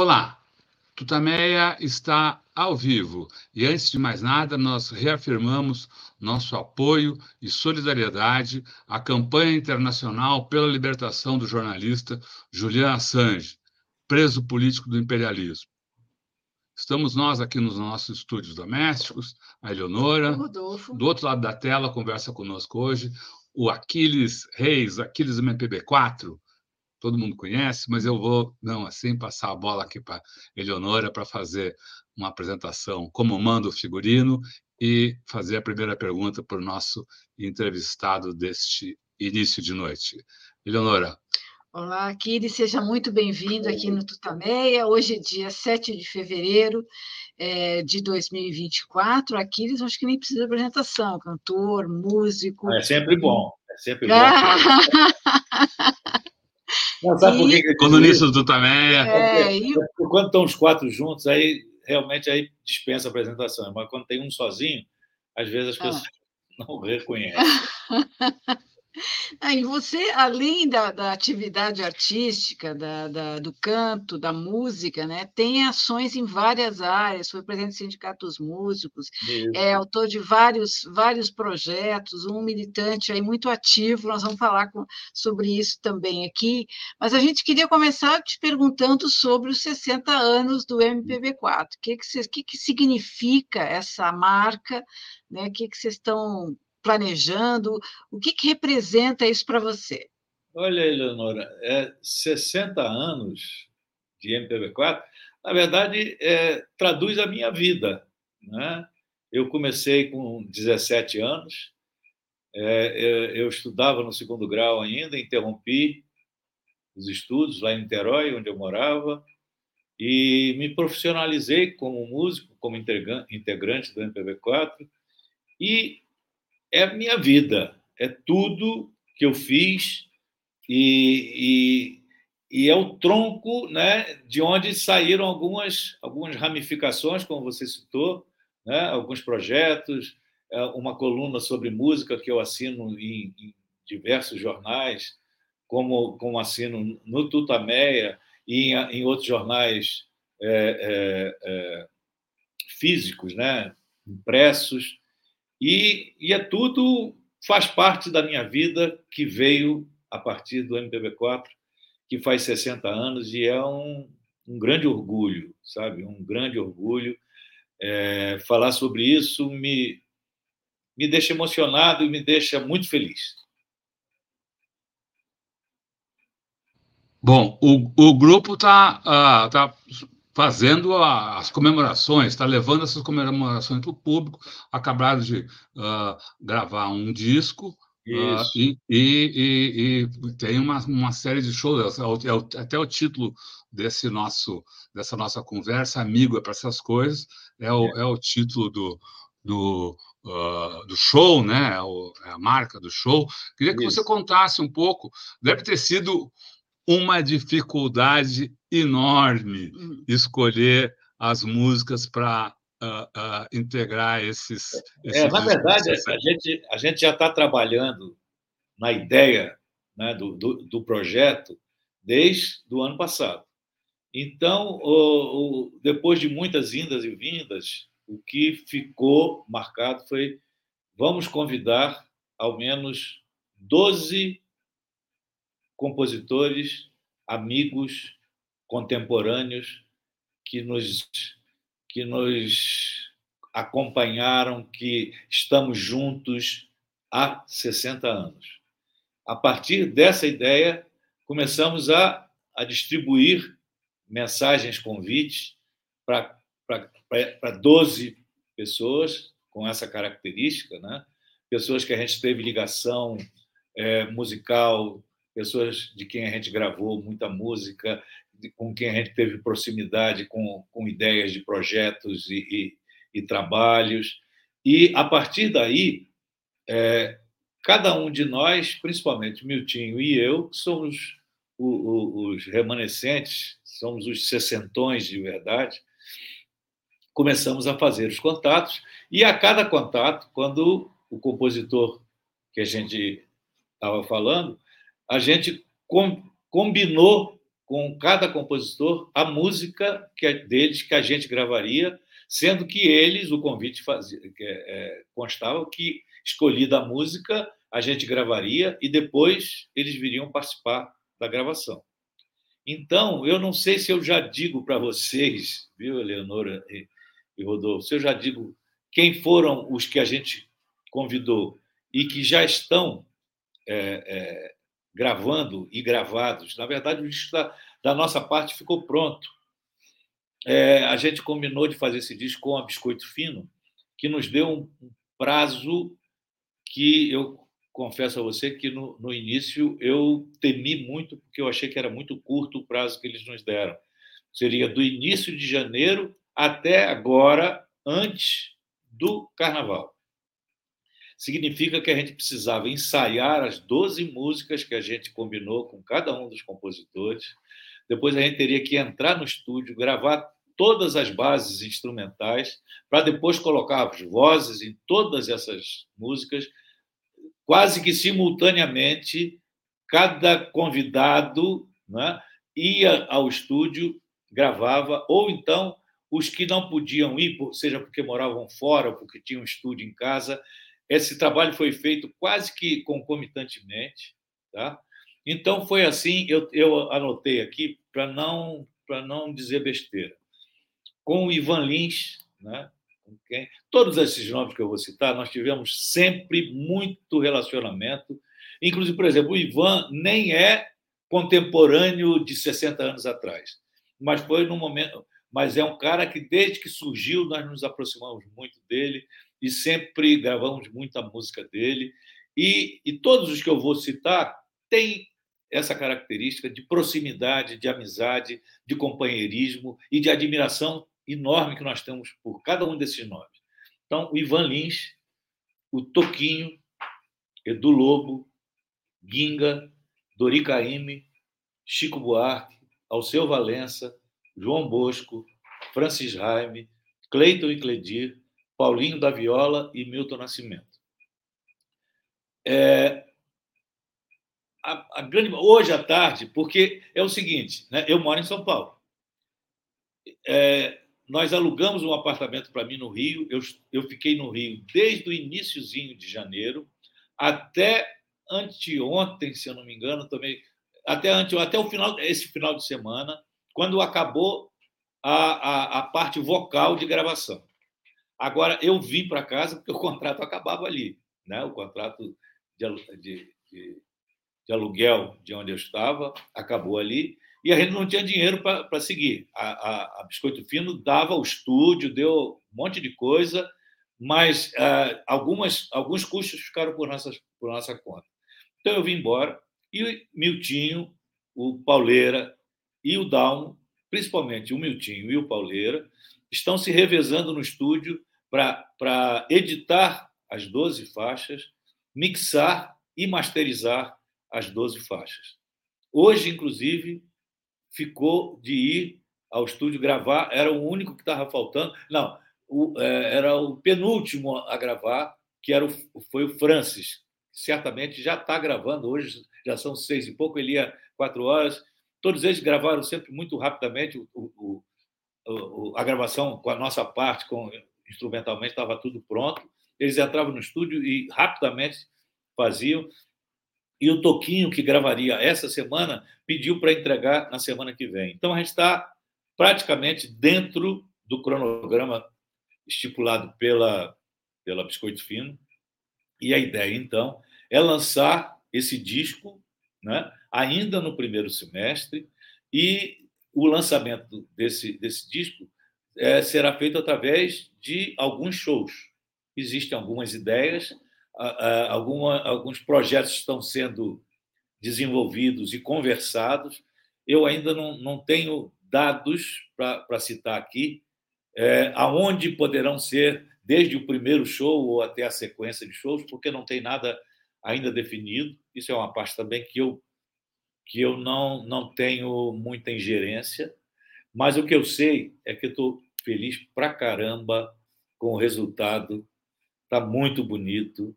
Olá, Tutameia está ao vivo e, antes de mais nada, nós reafirmamos nosso apoio e solidariedade à campanha internacional pela libertação do jornalista Julian Assange, preso político do imperialismo. Estamos nós aqui nos nossos estúdios domésticos, a Eleonora. Rodolfo. Do outro lado da tela, conversa conosco hoje o Aquiles Reis, Aquiles MPB4, todo mundo conhece, mas eu vou, não, assim, passar a bola aqui para Eleonora para fazer uma apresentação como manda o figurino e fazer a primeira pergunta para o nosso entrevistado deste início de noite. Eleonora. Olá, Kiri, seja muito bem-vindo aqui no Tutameia. Hoje é dia 7 de fevereiro é, de 2024. Aquiles, acho que nem precisa de apresentação, cantor, músico. É sempre bom, é sempre bom. Não, sabe por que Colunista do Tutameia. É, e... Quando estão os quatro juntos, aí realmente aí dispensa a apresentação. Mas quando tem um sozinho, às vezes as ah. pessoas ah. não reconhecem. E você, além da, da atividade artística, da, da, do canto, da música, né, tem ações em várias áreas, foi presidente do Sindicato dos Músicos, Isso. é autor de vários, vários projetos, um militante aí muito ativo, nós vamos falar com, sobre isso também aqui, mas a gente queria começar te perguntando sobre os 60 anos do MPB4, o que, que, que, que significa essa marca, né, o que, que vocês estão planejando? O que, que representa isso para você? Olha, Eleonora, é 60 anos de MPB4, na verdade, é, traduz a minha vida. Né? Eu comecei com 17 anos, é, eu estudava no segundo grau ainda, interrompi os estudos lá em Niterói, onde eu morava, e me profissionalizei como músico, como integrante do MPB4, e é a minha vida, é tudo que eu fiz e, e, e, é o tronco né, de onde saíram algumas, algumas ramificações, como você citou, né, alguns projetos, é, uma coluna sobre música que eu assino em, em diversos jornais, como, como assino no Tutameia e em, em outros jornais é, é, é físicos, né, impressos. E, e é tudo, faz parte da minha vida que veio a partir do MPB4, que faz 60 anos, e é um, um grande orgulho, sabe? Um grande orgulho. É, falar sobre isso me, me deixa emocionado e me deixa muito feliz. Bom, o, o grupo está uh, tá fazendo a, as comemorações, está levando essas comemorações para o público. Acabaram de uh, gravar um disco uh, e, e, e, e, tem uma, uma série de shows. É é até o título desse nosso dessa nossa conversa, amigo é para essas coisas, é o, é. é o título do, do, uh, do show, né? É, o, a marca do show. Queria que Isso. você contasse um pouco. Deve ter sido uma dificuldade enorme hum. escolher as músicas para uh, uh, integrar esses. esses é, na verdade, a gente, a gente já está trabalhando na ideia né, do, do, do, projeto desde o ano passado. Então, o, o, depois de muitas indas e vindas, o que ficou marcado foi: vamos convidar ao menos 12 compositores, amigos, contemporâneos que nos, que nos acompanharam, que estamos juntos há 60 anos. A partir dessa ideia, começamos a, a distribuir mensagens, convites para 12 pessoas com essa característica, né? pessoas que a gente teve ligação é, musical, pessoas de quem a gente gravou muita música, com quem a gente teve proximidade com, com ideias de projetos e, e, e trabalhos. E, a partir daí, é, cada um de nós, principalmente Miltinho e eu, que somos o, o, os remanescentes, somos os sessentões de verdade, começamos a fazer os contatos, e a cada contato, quando o compositor que a gente estava falando a gente com, combinou com cada compositor a música que é deles que a gente gravaria, sendo que eles, o convite fazia, que, é, constava que escolhida a música, a gente gravaria e depois eles viriam participar da gravação. Então, eu não sei se eu já digo para vocês, viu, Eleonora e Rodolfo, se eu já digo quem foram os que a gente convidou e que já estão é, é, gravando e gravados. Na verdade, o disco da, da nossa parte ficou pronto. É, a gente combinou de fazer esse disco com a Biscoito Fino, que nos deu um prazo que eu confesso a você que no, no início eu temi muito, porque eu achei que era muito curto o prazo que eles nos deram. Seria do início de janeiro até agora, antes do carnaval. Significa que a gente precisava ensaiar as 12 músicas que a gente combinou com cada um dos compositores. Depois a gente teria que entrar no estúdio, gravar todas as bases instrumentais, para depois colocar as vozes em todas essas músicas, quase que simultaneamente, cada convidado né, ia ao estúdio, gravava, ou então os que não podiam ir, seja porque moravam fora ou porque tinham estúdio em casa, esse trabalho foi feito quase que concomitantemente. Tá? Então, foi assim, eu, eu anotei aqui para não, não dizer besteira. Com o Ivan Lins, né? quem, todos esses nomes que eu vou citar, nós tivemos sempre muito relacionamento. Inclusive, por exemplo, o Ivan nem é contemporâneo de 60 anos atrás, mas foi no momento mas é um cara que, desde que surgiu, nós nos aproximamos muito dele e sempre gravamos muita música dele. E, e todos os que eu vou citar têm essa característica de proximidade, de amizade, de companheirismo e de admiração enorme que nós temos por cada um desses nomes. Então, o Ivan Lins, o Toquinho, Edu Lobo, Ginga, Dori Caymmi, Chico Buarque, Alceu Valença, João Bosco, Francis Raime, Cleiton e Cledir, Paulinho da Viola e Milton Nascimento. É, a, a grande, hoje à tarde, porque é o seguinte, né, eu moro em São Paulo. É, nós alugamos um apartamento para mim no Rio. Eu, eu fiquei no Rio desde o iníciozinho de janeiro até anteontem, se eu não me engano, também até ante, até o final esse final de semana quando acabou a, a, a parte vocal de gravação. Agora, eu vim para casa porque o contrato acabava ali. Né? O contrato de, de, de, de aluguel de onde eu estava acabou ali e a gente não tinha dinheiro para seguir. A, a, a, Biscoito Fino dava o estúdio, deu um monte de coisa, mas uh, algumas, alguns custos ficaram por, nossas, por nossa conta. Então eu vim embora e Miltinho, o Pauleira e o Dalmo, principalmente o Miltinho e o Pauleira, estão se revezando no estúdio para editar as 12 faixas, mixar e masterizar as 12 faixas. Hoje, inclusive, ficou de ir ao estúdio gravar, era o único que estava faltando. Não, o, é, era o penúltimo a gravar, que era o, foi o Francis. Certamente já está gravando, hoje já são seis e pouco, ele ia quatro horas, Todos eles gravaram sempre muito rapidamente o, o, a gravação com a nossa parte, com instrumentalmente estava tudo pronto. Eles entravam no estúdio e rapidamente faziam. E o Toquinho, que gravaria essa semana, pediu para entregar na semana que vem. Então a gente está praticamente dentro do cronograma estipulado pela, pela Biscoito Fino. E a ideia, então, é lançar esse disco né, ainda no primeiro semestre, e o lançamento desse, desse disco é, será feito através de alguns shows. Existem algumas ideias, alguma, alguns projetos estão sendo desenvolvidos e conversados. Eu ainda não, não tenho dados para citar aqui, é, aonde poderão ser, desde o primeiro show ou até a sequência de shows, porque não tem nada ainda definido. Isso é uma parte também que eu que eu não, não tenho muita ingerência, mas o que eu sei é que estou feliz pra caramba com o resultado, está muito bonito.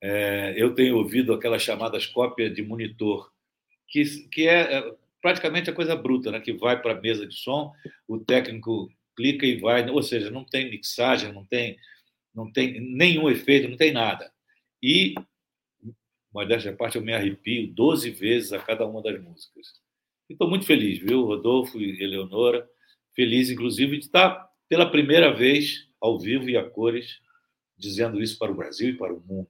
É, eu tenho ouvido aquelas chamadas cópias de monitor, que, que é, é praticamente a coisa bruta, né? que vai para a mesa de som, o técnico clica e vai, ou seja, não tem mixagem, não tem, não tem nenhum efeito, não tem nada. E, modéstia à parte, eu me arrepio 12 vezes a cada uma das músicas. Estou muito feliz, viu, Rodolfo e Eleonora? Feliz, inclusive, de estar pela primeira vez ao vivo e a cores dizendo isso para o Brasil e para o mundo.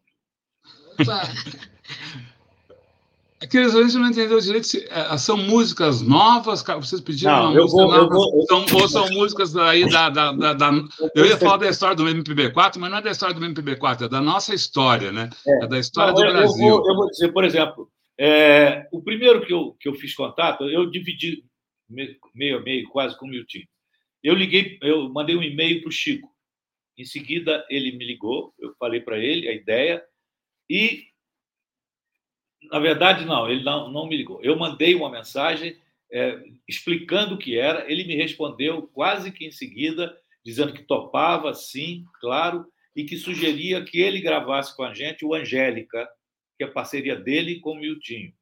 Aqueles ouvintes não entenderam direito. Se, é, são músicas novas? Vocês pediram não, uma música vou, nova? Vou, são, ou são músicas aí da, da, da, da, Eu ia falar da história do MPB4, mas não é da história do MPB4, é da nossa história, né? É, é da história não, do eu, Brasil. Eu vou, eu vou, dizer, por exemplo, é, o primeiro que eu, que eu fiz contato, eu dividi meio a meio, quase com o Milton. Eu liguei, eu mandei um e-mail para o Chico. Em seguida, ele me ligou, eu falei para ele a ideia, e na verdade, não, ele não, não me ligou. Eu mandei uma mensagem é, explicando o que era, ele me respondeu quase que em seguida, dizendo que topava, sim, claro, e que sugeria que ele gravasse com a gente o Angélica, que é parceria dele com o Miltinho.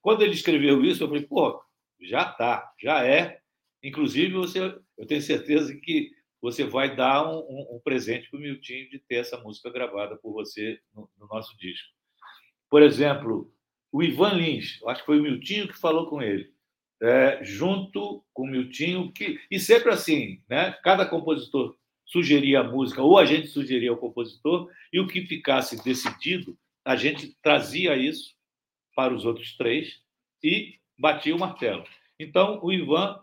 Quando ele escreveu isso, eu falei, pô, já tá, já é. Inclusive, você, eu tenho certeza que você vai dar um, um, um presente para o Miltinho de ter essa música gravada por você no, no nosso disco. Por exemplo, o Ivan Lins, acho que foi o Miltinho que falou com ele, é, junto com o Miltinho, que, e sempre assim, né? cada compositor sugeria a música, ou a gente sugeria ao compositor, e o que ficasse decidido, a gente trazia isso para os outros três e batia o martelo. Então, o Ivan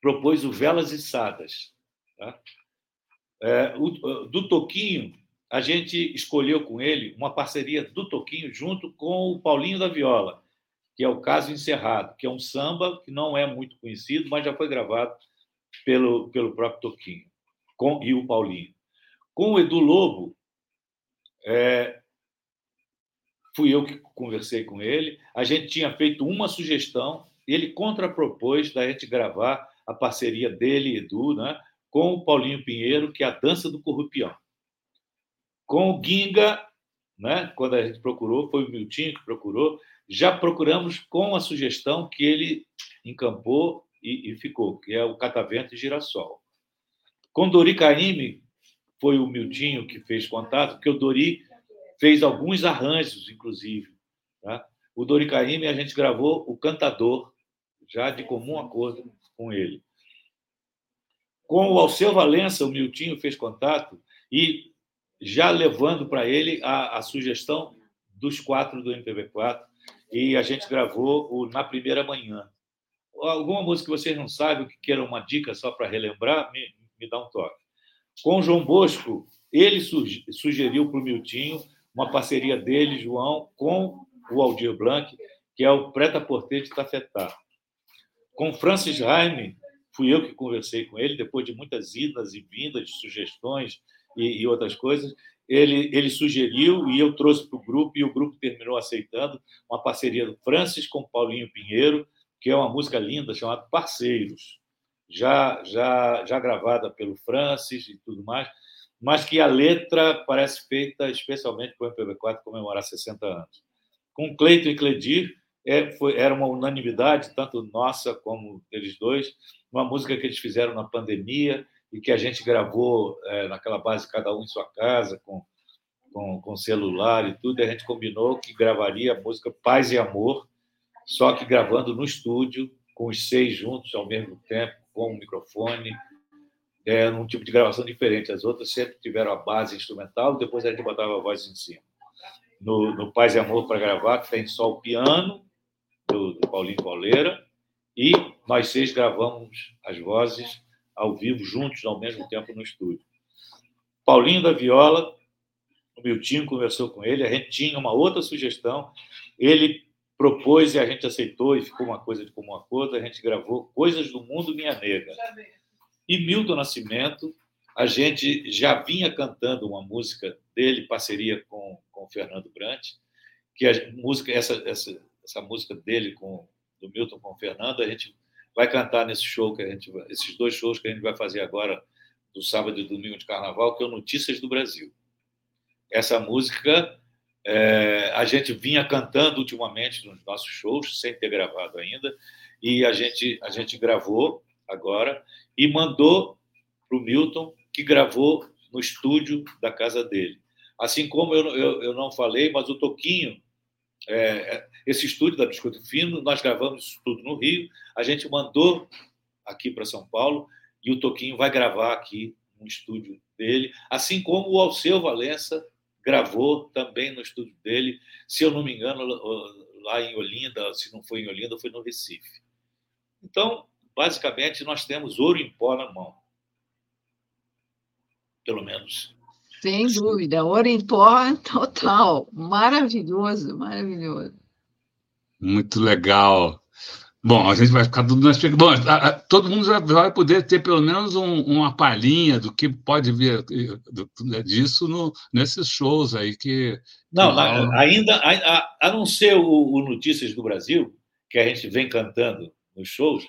propôs o Velas Içadas. Tá? É, o, do Toquinho, a gente escolheu com ele uma parceria do Toquinho junto com o Paulinho da Viola, que é o Caso Encerrado, que é um samba que não é muito conhecido, mas já foi gravado pelo, pelo próprio Toquinho com, e o Paulinho. Com o Edu Lobo, é, fui eu que conversei com ele. A gente tinha feito uma sugestão, ele contrapropôs da gente gravar a parceria dele, Edu, né, com o Paulinho Pinheiro, que é a Dança do Corrupião. Com o Ginga, né, quando a gente procurou, foi o Miltinho que procurou, já procuramos com a sugestão que ele encampou e, e ficou, que é o Catavento e Girassol. Com Dori Caymmi, foi o Miltinho que fez contato, porque o Dori fez alguns arranjos, inclusive. Tá? O Dori Caymmi, a gente gravou o Cantador, já de comum acordo com ele. Com o Alceu Valença, o Miltinho fez contato e já levando para ele a, a, sugestão dos quatro do MPB4 e a gente gravou o Na Primeira Manhã. Alguma música que vocês não sabem, que queiram uma dica só para relembrar, me, me dá um toque. Com o João Bosco, ele sugeriu para o Miltinho uma parceria dele, João, com o Aldir Blanc, que é o Preta Porter de Tafetá. Com Francis Raime, fui eu que conversei com ele, depois de muitas idas e vindas, sugestões, e, e outras coisas, ele, ele sugeriu e eu trouxe para o grupo, e o grupo terminou aceitando uma parceria do Francis com Paulinho Pinheiro, que é uma música linda chamada Parceiros, já, já, já gravada pelo Francis e tudo mais, mas que a letra parece feita especialmente para o MPB4 comemorar 60 anos. Com Cleito e Cledir, é, foi, era uma unanimidade, tanto nossa como deles dois, uma música que eles fizeram na pandemia, e que a gente gravou é, naquela base, cada um em sua casa, com, com, com celular e tudo, e a gente combinou que gravaria a música Paz e Amor, só que gravando no estúdio, com os seis juntos ao mesmo tempo, com o microfone, é, num tipo de gravação diferente. As outras sempre tiveram a base instrumental, depois a gente botava a voz em cima. No, no Paz e Amor para gravar, tem só o piano do, do Paulinho Pauleira, e nós seis gravamos as vozes ao vivo, juntos, ao mesmo tempo, no estúdio. Paulinho da Viola, o Miltinho conversou com ele, a gente tinha uma outra sugestão, ele propôs e a gente aceitou, e ficou uma coisa de comum acordo, a gente gravou Coisas do Mundo Minha Nega. E Milton Nascimento, a gente já vinha cantando uma música dele, parceria com, com o Fernando Brant, que a música, essa, essa, essa música dele com do Milton com o Fernando, a gente vai cantar nesse show que a gente, esses dois shows que a gente vai fazer agora do sábado e domingo de Carnaval, que é o Notícias do Brasil. Essa música É, a gente vinha cantando ultimamente nos nossos shows, sem ter gravado ainda, e a gente, a gente gravou agora e mandou para o Milton, que gravou no estúdio da casa dele. Assim como eu, eu, eu não falei, mas o Toquinho, é, esse estúdio da Biscoito Fino, nós gravamos isso tudo no Rio, a gente mandou aqui para São Paulo e o Toquinho vai gravar aqui no estúdio dele, assim como o Alceu Valença gravou também no estúdio dele, se eu não me engano, lá em Olinda, se não foi em Olinda, foi no Recife. Então, basicamente, nós temos ouro em pó na mão. Pelo menos. Sem dúvida, ouro em pó total. Maravilhoso, maravilhoso. Muito legal. Bom, a gente vai ficar tudo nas Bom, a, a, todo mundo já vai poder ter pelo menos um, uma palhinha do que pode vir do, do, disso no, nesses shows aí que. Não, que... ainda, a, a, não ser o, o, Notícias do Brasil, que a gente vem cantando nos shows,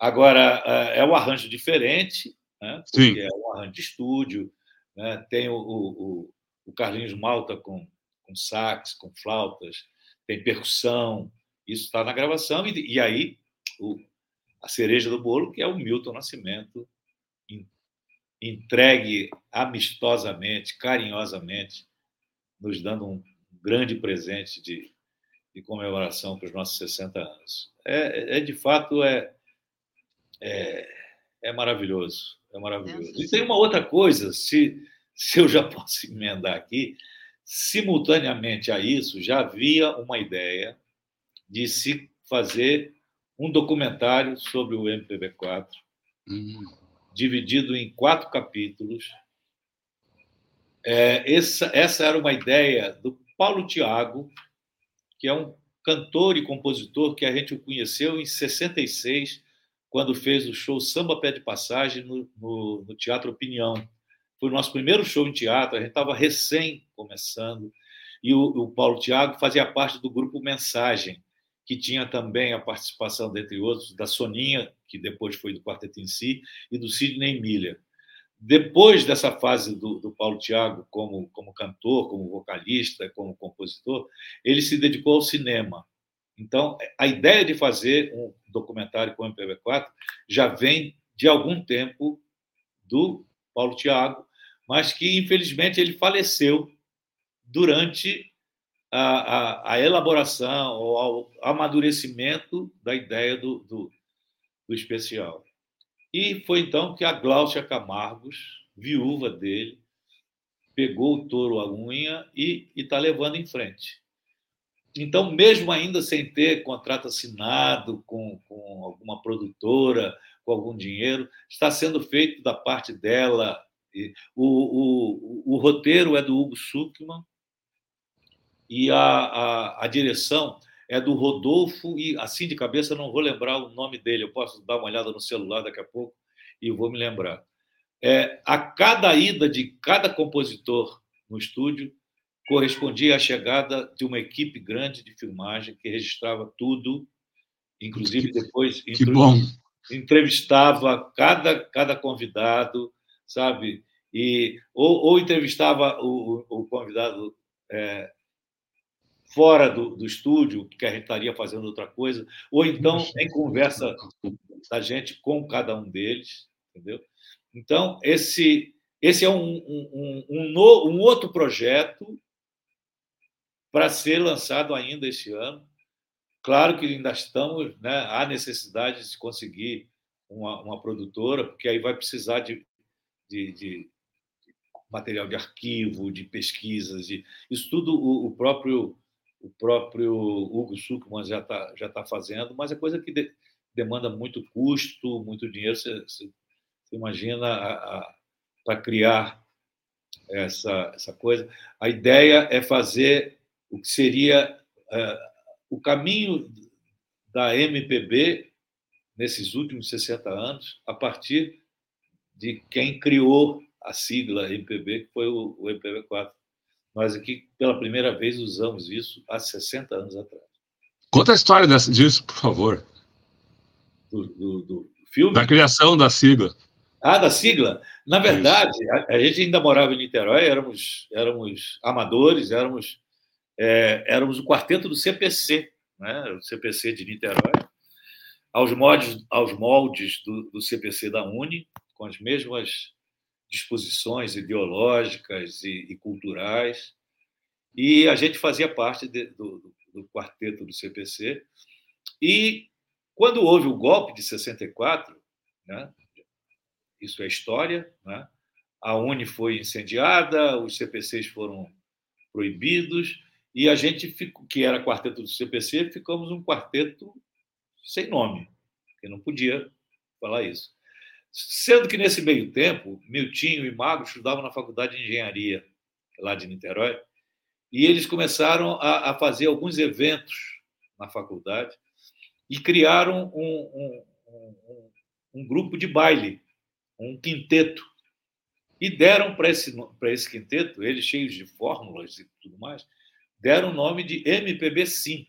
agora é o arranjo diferente, né? Porque Sim. é um arranjo de estúdio, né? tem o, o, o Carlinhos Malta com, com sax, com flautas, tem percussão isso está na gravação, e, e aí o, a cereja do bolo, que é o Milton Nascimento, entregue amistosamente, carinhosamente, nos dando um grande presente de, de comemoração para os nossos 60 anos. É, é de fato é, é, é, maravilhoso, é maravilhoso. E tem uma outra coisa, se, se eu já posso emendar aqui, simultaneamente a isso já havia uma ideia de se fazer um documentário sobre o MPB4, uhum. dividido em quatro capítulos. É, essa, essa era uma ideia do Paulo Tiago, que é um cantor e compositor que a gente conheceu em 66, quando fez o show Samba Pé de Passagem no, no, no Teatro Opinião. Foi o nosso primeiro show em teatro, a gente estava recém começando, e o, o Paulo Tiago fazia parte do grupo Mensagem, que tinha também a participação, dentre outros, da Soninha, que depois foi do Quarteto em Si, e do Sidney Miller. Depois dessa fase do, do Paulo Tiago como, como cantor, como vocalista, como compositor, ele se dedicou ao cinema. Então, a ideia de fazer um documentário com o MPB4 já vem de algum tempo do Paulo Tiago, mas que, infelizmente, ele faleceu durante a, a, a elaboração ou ao amadurecimento da ideia do, do, do especial. E foi então que a Gláucia Camargos, viúva dele, pegou o touro à unha e está levando em frente. Então, mesmo ainda sem ter contrato assinado com, com alguma produtora, com algum dinheiro, está sendo feito da parte dela. O, o, o, roteiro é do Hugo Suckman, e a, a, a direção é do Rodolfo, e assim de cabeça não vou lembrar o nome dele, eu posso dar uma olhada no celular daqui a pouco e vou me lembrar. É, a cada ida de cada compositor no estúdio correspondia à chegada de uma equipe grande de filmagem que registrava tudo, inclusive depois que bom. entrevistava cada, cada convidado, sabe? E, ou, ou entrevistava o, o convidado é, fora do, do estúdio, que a gente estaria fazendo outra coisa, ou então em conversa da gente com cada um deles, entendeu? Então, esse, esse é um, um, um, um outro projeto para ser lançado ainda este ano. Claro que ainda estamos, né, há necessidade de se conseguir uma, uma produtora, porque aí vai precisar de, de, de material de arquivo, de pesquisas, de, isso tudo o, o próprio o próprio Hugo Suckman já está já tá fazendo, mas é coisa que de, demanda muito custo, muito dinheiro. Você, você imagina para criar essa, essa coisa. A ideia é fazer o que seria é, o caminho da MPB nesses últimos 60 anos, a partir de quem criou a sigla MPB, que foi o, o MPB4. Nós aqui, pela primeira vez, usamos isso há 60 anos atrás. Conta a história dessa, disso, por favor. Do, do, do, filme? Da criação da sigla. Ah, da sigla? Na verdade, a, a, gente ainda morava em Niterói, éramos, éramos amadores, éramos é, éramos o quarteto do CPC, né? o CPC de Niterói, aos moldes, aos moldes do, do CPC da Uni, com as mesmas disposições ideológicas e, e culturais, e a gente fazia parte de, do, do quarteto do CPC. E quando houve o golpe de 64, né, isso é história, né, a Uni foi incendiada, os CPCs foram proibidos, e a gente, que era quarteto do CPC, ficamos um quarteto sem nome, que não podia falar isso. Sendo que nesse meio tempo, Miltinho e Mago estudavam na Faculdade de Engenharia, lá de Niterói, e eles começaram a, a fazer alguns eventos na faculdade e criaram um, um, um, um grupo de baile, um quinteto. E deram para esse, esse quinteto, eles cheios de fórmulas e tudo mais, deram o nome de MPB5,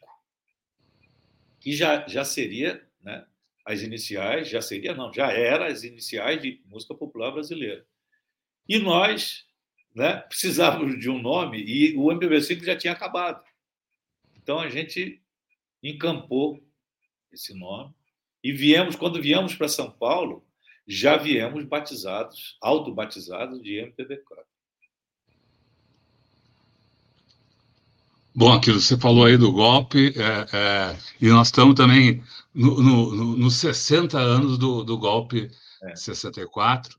que já, já seria né, as iniciais, já seria, não, já era as iniciais de música popular brasileira. E nós né, precisávamos de um nome e o MPB5 já tinha acabado. Então a gente encampou esse nome e viemos, quando viemos para São Paulo, já viemos batizados, autobatizados de MPB4. Bom, aquilo você falou aí do golpe, é, é, e nós estamos também nos no, no, no 60 anos do, do golpe é. 64.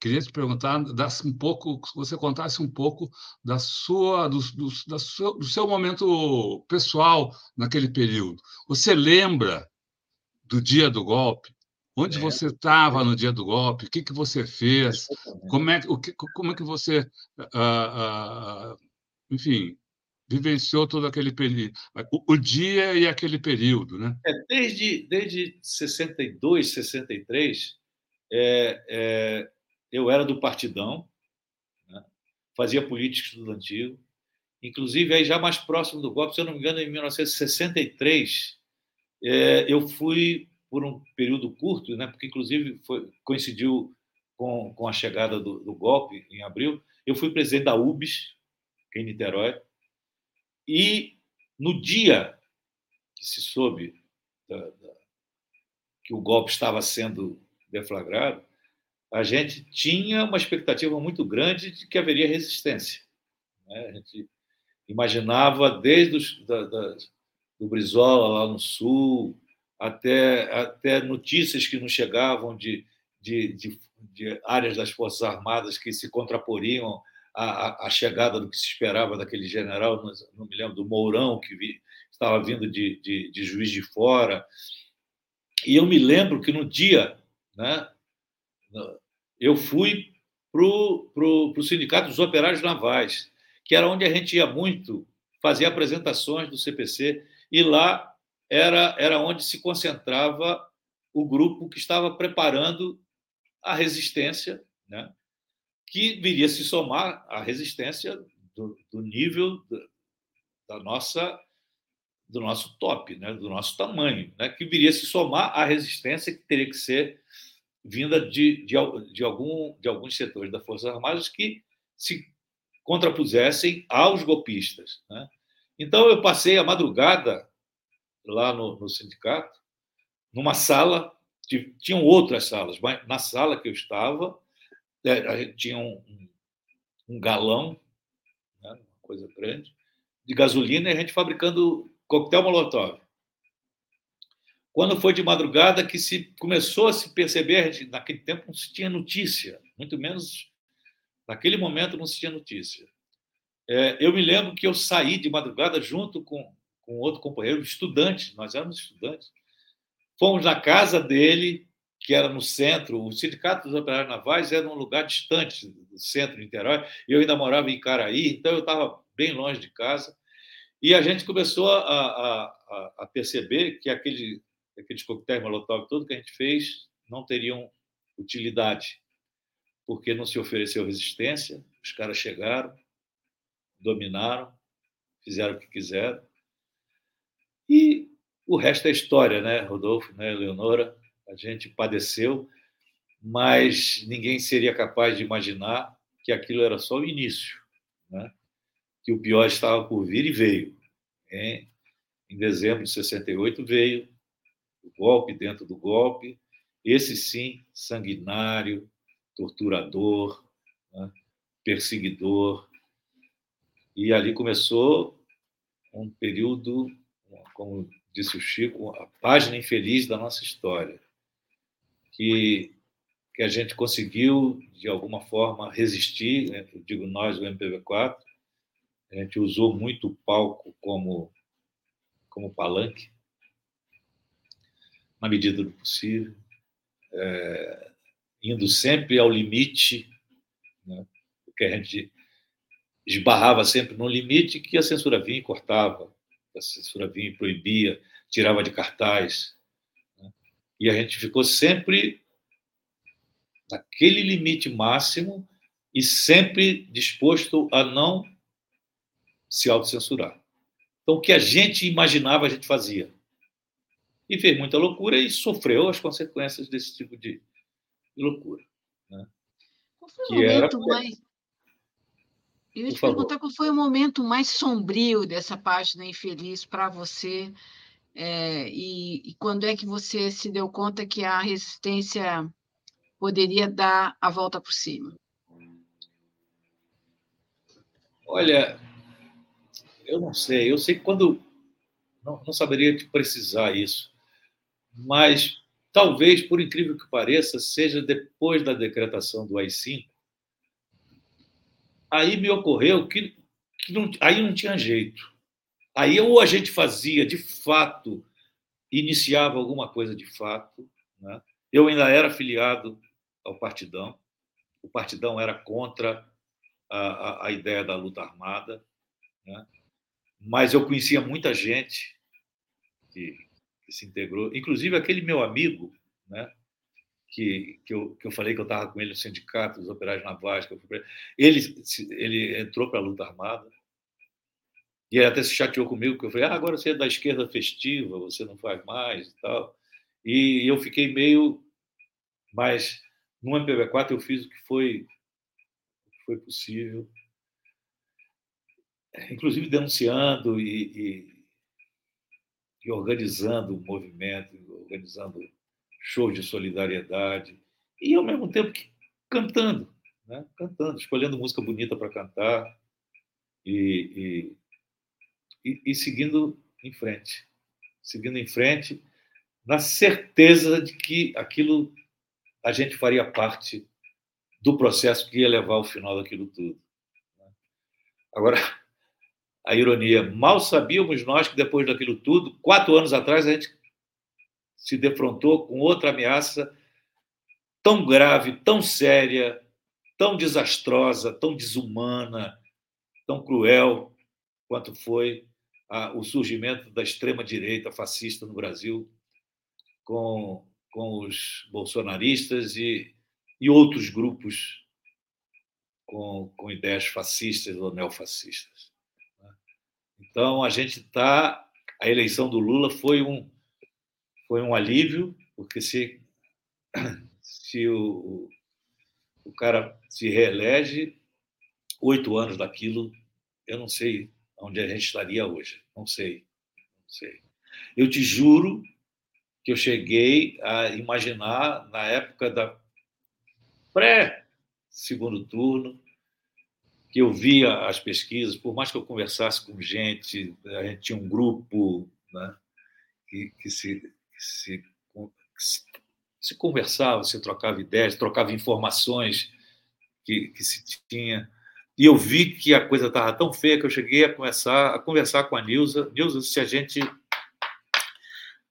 Queria te perguntar, um pouco, se você contasse um pouco da sua, do, do, da sua, do seu momento pessoal naquele período. Você lembra do dia do golpe? Onde é. você estava no dia do golpe? O que, que você fez? Como é, o que, como é que você, uh, uh, enfim, vivenciou todo aquele período, o, o, dia e aquele período, né? É, desde, desde 62, 63, é, é, eu era do Partidão, né? fazia política estudantil, inclusive aí já mais próximo do golpe, se eu não me engano, em 1963, é, eu fui por um período curto, né? porque inclusive foi, coincidiu com, com a chegada do, do golpe em abril, eu fui presidente da UBS, em Niterói, e no dia que se soube da, da, que o golpe estava sendo deflagrado, a gente tinha uma expectativa muito grande de que haveria resistência. Né? A gente imaginava desde os, da, da, do Brizola lá no sul até, até notícias que nos chegavam de, de, de, de áreas das Forças Armadas que se contraporiam a, a, chegada do que se esperava daquele general, não me lembro, do Mourão, que vi, estava vindo de, de, de, Juiz de Fora. E eu me lembro que no dia, né, eu fui para o Sindicato dos Operários Navais, que era onde a gente ia muito fazer apresentações do CPC, e lá era, era onde se concentrava o grupo que estava preparando a resistência né, que viria se somar à resistência do, do nível da nossa do nosso top, né, do nosso tamanho, né, que viria se somar à resistência que teria que ser vinda de, de, de, algum, de alguns setores das Forças Armadas que se contrapusessem aos golpistas. Né? Então, eu passei a madrugada lá no, no sindicato, numa sala, tinham outras salas, mas na sala que eu estava, a gente tinha um, um galão, né, uma coisa grande, de gasolina e a gente fabricando coquetel molotov. Quando foi de madrugada que se começou a se perceber, naquele tempo não se tinha notícia, muito menos naquele momento não se tinha notícia. É, eu me lembro que eu saí de madrugada junto com, com outro companheiro, estudante, nós éramos estudantes. Fomos na casa dele, que era no centro, o Sindicato dos Operários Navais era um lugar distante do centro de Niterói, eu ainda morava em Caraí, então eu estava bem longe de casa, e a gente começou a, a, a perceber que aquele, aqueles coquetéis molotov todo que a gente fez não teriam utilidade, porque não se ofereceu resistência, os caras chegaram, dominaram, fizeram o que quiseram, e o resto é história, né, Rodolfo, né, Leonora? A gente padeceu, mas ninguém seria capaz de imaginar que aquilo era só o início. Né? que o pior estava por vir e veio. Em, em dezembro de 68 veio o golpe dentro do golpe, esse sim sanguinário, torturador, né, perseguidor. E ali começou um período, como disse o Chico, a página infeliz da nossa história, que, que a gente conseguiu, de alguma forma, resistir, né? eu digo nós, o MPV4, a gente usou muito o palco como, como palanque, na medida do possível, é, indo sempre ao limite, né? porque a gente esbarrava sempre no limite que a censura vinha e cortava, a censura vinha e proibia, tirava de cartaz. E a gente ficou sempre naquele limite máximo e sempre disposto a não se autocensurar. Então, o que a gente imaginava, a gente fazia. E fez muita loucura e sofreu as consequências desse tipo de, loucura. Né? Qual foi o que momento era... mais. Eu ia te perguntar qual foi o momento mais sombrio dessa página infeliz para você é, e, e, quando é que você se deu conta que a resistência poderia dar a volta por cima? Olha, eu não sei. Eu sei que quando. Não, não saberia te precisar isso, mas talvez, por incrível que pareça, seja depois da decretação do AI-5, aí me ocorreu que, que não, aí não tinha jeito. Aí ou a gente fazia de fato, iniciava alguma coisa de fato. Né? Eu ainda era filiado ao Partidão, o Partidão era contra a, a, a ideia da luta armada, né? mas eu conhecia muita gente que, que, se integrou, inclusive aquele meu amigo, né? que, que, eu, que eu falei que eu estava com ele no sindicato dos operários navais, ele, ele entrou para a luta armada, e ele até se chateou comigo, porque eu falei, ah, agora você é da esquerda festiva, você não faz mais e tal. E eu fiquei meio. Mas no MPB4 eu fiz o que foi, que foi possível, inclusive denunciando e, e, e organizando o movimento, organizando shows de solidariedade, e ao mesmo tempo cantando, né? cantando, escolhendo música bonita para cantar e, e, e seguindo em frente. Seguindo em frente, na certeza de que aquilo a gente faria parte do processo que ia levar ao final daquilo tudo. Agora, a ironia, mal sabíamos nós que depois daquilo tudo, quatro anos atrás, a gente se defrontou com outra ameaça tão grave, tão séria, tão desastrosa, tão desumana, tão cruel quanto foi o surgimento da extrema-direita fascista no Brasil, com, com os bolsonaristas e, e outros grupos com, com ideias fascistas ou neofascistas. Né? Então, a gente está. A eleição do Lula foi um, foi um alívio, porque se, se o, o cara se reelege, oito anos daquilo, eu não sei onde a gente estaria hoje. Não sei. Não sei. Eu te juro que eu cheguei a imaginar, na época da pré-segundo turno, que eu via as pesquisas, por mais que eu conversasse com gente, a gente tinha um grupo né, que, que, se, que, se, que se conversava, se trocava ideias, trocava informações que, que se tinha e eu vi que a coisa estava tão feia que eu cheguei a começar a conversar com a Nilza. Nilza, se a gente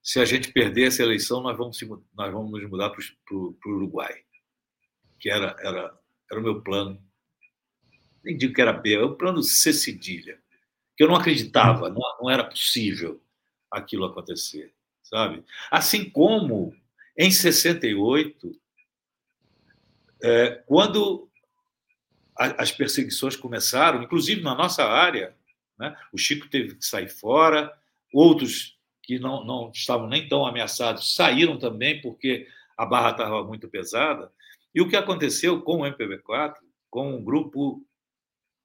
se a gente perder essa eleição, nós vamos, nós vamos nos mudar para o Uruguai, que era, era, era o meu plano. Nem digo que era B, era o plano C cedilha, que eu não acreditava, não, não era possível aquilo acontecer, sabe? Assim como em 68, é, quando as perseguições começaram, inclusive na nossa área. Né? O Chico teve que sair fora, outros que não, não estavam nem tão ameaçados saíram também, porque a barra estava muito pesada. E o que aconteceu com o MPB4, com um grupo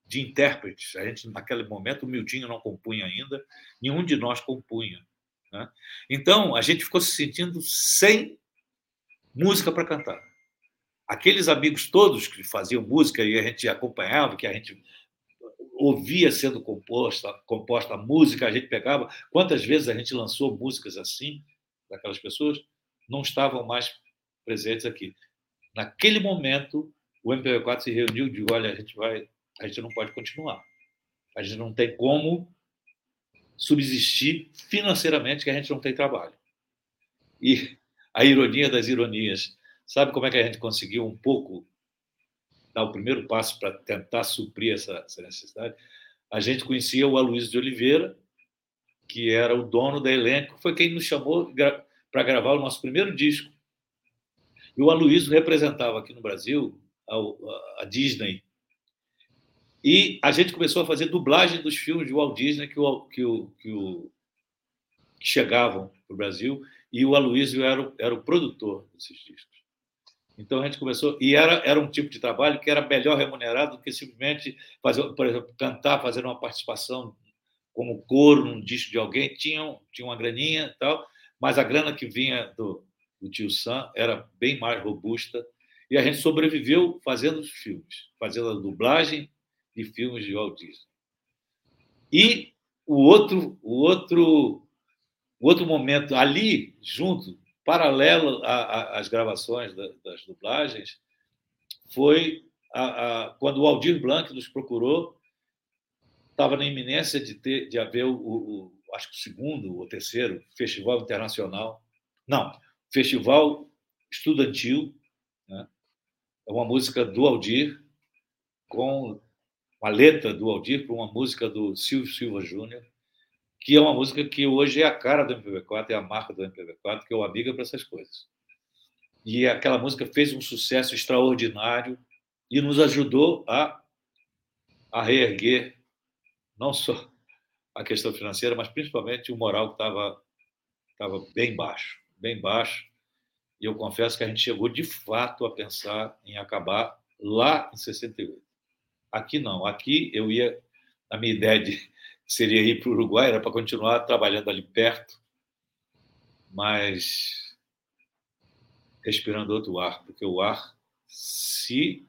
de intérpretes. A gente, naquele momento, o Mildinho não compunha ainda, nenhum de nós compunha. Né? Então, a gente ficou se sentindo sem música para cantar. Aqueles amigos todos que faziam música e a gente acompanhava, que a gente ouvia sendo composta, composta a música, a gente pegava. Quantas vezes a gente lançou músicas assim, daquelas pessoas, não estavam mais presentes aqui. Naquele momento, o MPV4 se reuniu e disse: olha, a gente vai, a gente não pode continuar. A gente não tem como subsistir financeiramente, que a gente não tem trabalho. E a ironia das ironias, sabe como é que a gente conseguiu um pouco dar o primeiro passo para tentar suprir essa, essa necessidade? A gente conhecia o Aloysio de Oliveira, que era o dono da elenco, foi quem nos chamou para gravar o nosso primeiro disco. E o Aloysio representava aqui no Brasil a, a Disney. E a gente começou a fazer dublagem dos filmes de Walt Disney que, o, que, o, que, o, que chegavam para o Brasil, e o Aloysio era, era o produtor desses discos. Então a gente começou, e era, era um tipo de trabalho que era melhor remunerado do que simplesmente fazer, por exemplo, cantar, fazer uma participação como coro num disco de alguém, tinha, tinha uma graninha e tal, mas a grana que vinha do, do tio Sam era bem mais robusta e a gente sobreviveu fazendo os filmes, fazendo a dublagem de filmes de Walt Disney. E o outro, o outro, o outro momento ali, junto, paralelo às gravações das dublagens, foi a, a, quando o Aldir Blanc nos procurou, estava na iminência de, ter, de haver o, o, acho que o segundo ou terceiro festival internacional, não, festival estudantil, né? é uma música do Aldir com uma letra do Aldir para uma música do Silvio Silva Júnior, que é uma música que hoje é a cara do MPB4, é a marca do MPB4, que é o Amiga para essas coisas. E aquela música fez um sucesso extraordinário e nos ajudou a, a reerguer não só a questão financeira, mas principalmente o moral que estava estava bem baixo, bem baixo. E eu confesso que a gente chegou de fato a pensar em acabar lá em 68. Aqui não. Aqui eu ia. A minha ideia de, seria ir para o Uruguai, era para continuar trabalhando ali perto, mas respirando outro ar, porque o ar, se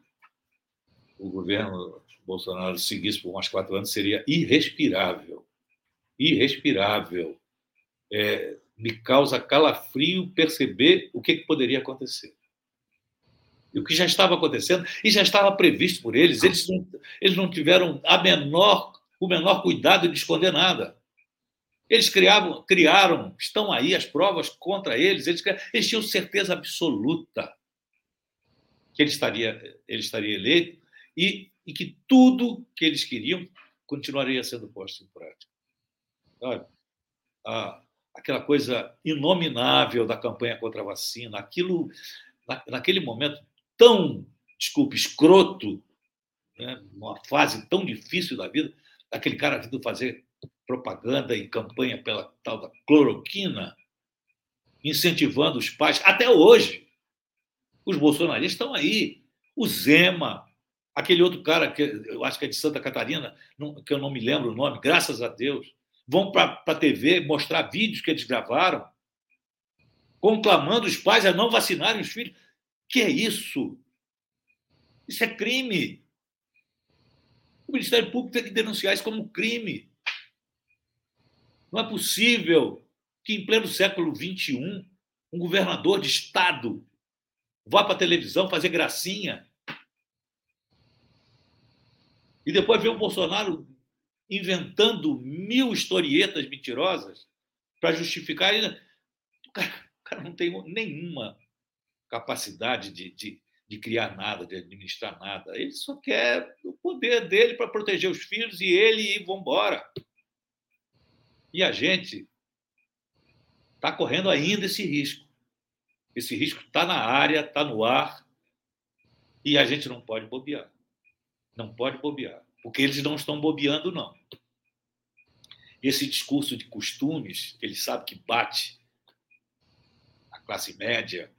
o governo Bolsonaro seguisse por mais quatro anos, seria irrespirável. Irrespirável. É, me causa calafrio perceber o que, que poderia acontecer e o que já estava acontecendo e já estava previsto por eles. Eles não, eles não tiveram a menor, o menor cuidado de esconder nada. Eles criavam, criaram, estão aí as provas contra eles, eles, eles tinham certeza absoluta que ele estaria, ele estaria eleito e, e que tudo que eles queriam continuaria sendo posto em prática. Sabe? Ah, aquela coisa inominável da campanha contra a vacina, aquilo, na, naquele momento, tão, desculpe, escroto, né, numa fase tão difícil da vida, aquele cara vindo fazer propaganda e campanha pela tal da cloroquina, incentivando os pais, até hoje. Os bolsonaristas estão aí. O Zema, aquele outro cara que eu acho que é de Santa Catarina, que eu não me lembro o nome, graças a Deus, vão para a TV mostrar vídeos que eles gravaram, conclamando os pais a não vacinarem os filhos. Que é isso? Isso é crime. O Ministério Público tem que denunciar isso como crime. Não é possível que, em pleno século XXI, um governador de Estado vá para a televisão fazer gracinha e depois ver o Bolsonaro inventando mil historietas mentirosas para justificar. O cara, o cara não tem nenhuma capacidade de, de, de criar nada, de administrar nada. Ele só quer o poder dele para proteger os filhos e ele e vamos embora. E a gente está correndo ainda esse risco. Esse risco está na área, está no ar, e a gente não pode bobear. Não pode bobear, porque eles não estão bobeando, não. Esse discurso de costumes, ele sabe que bate a classe média,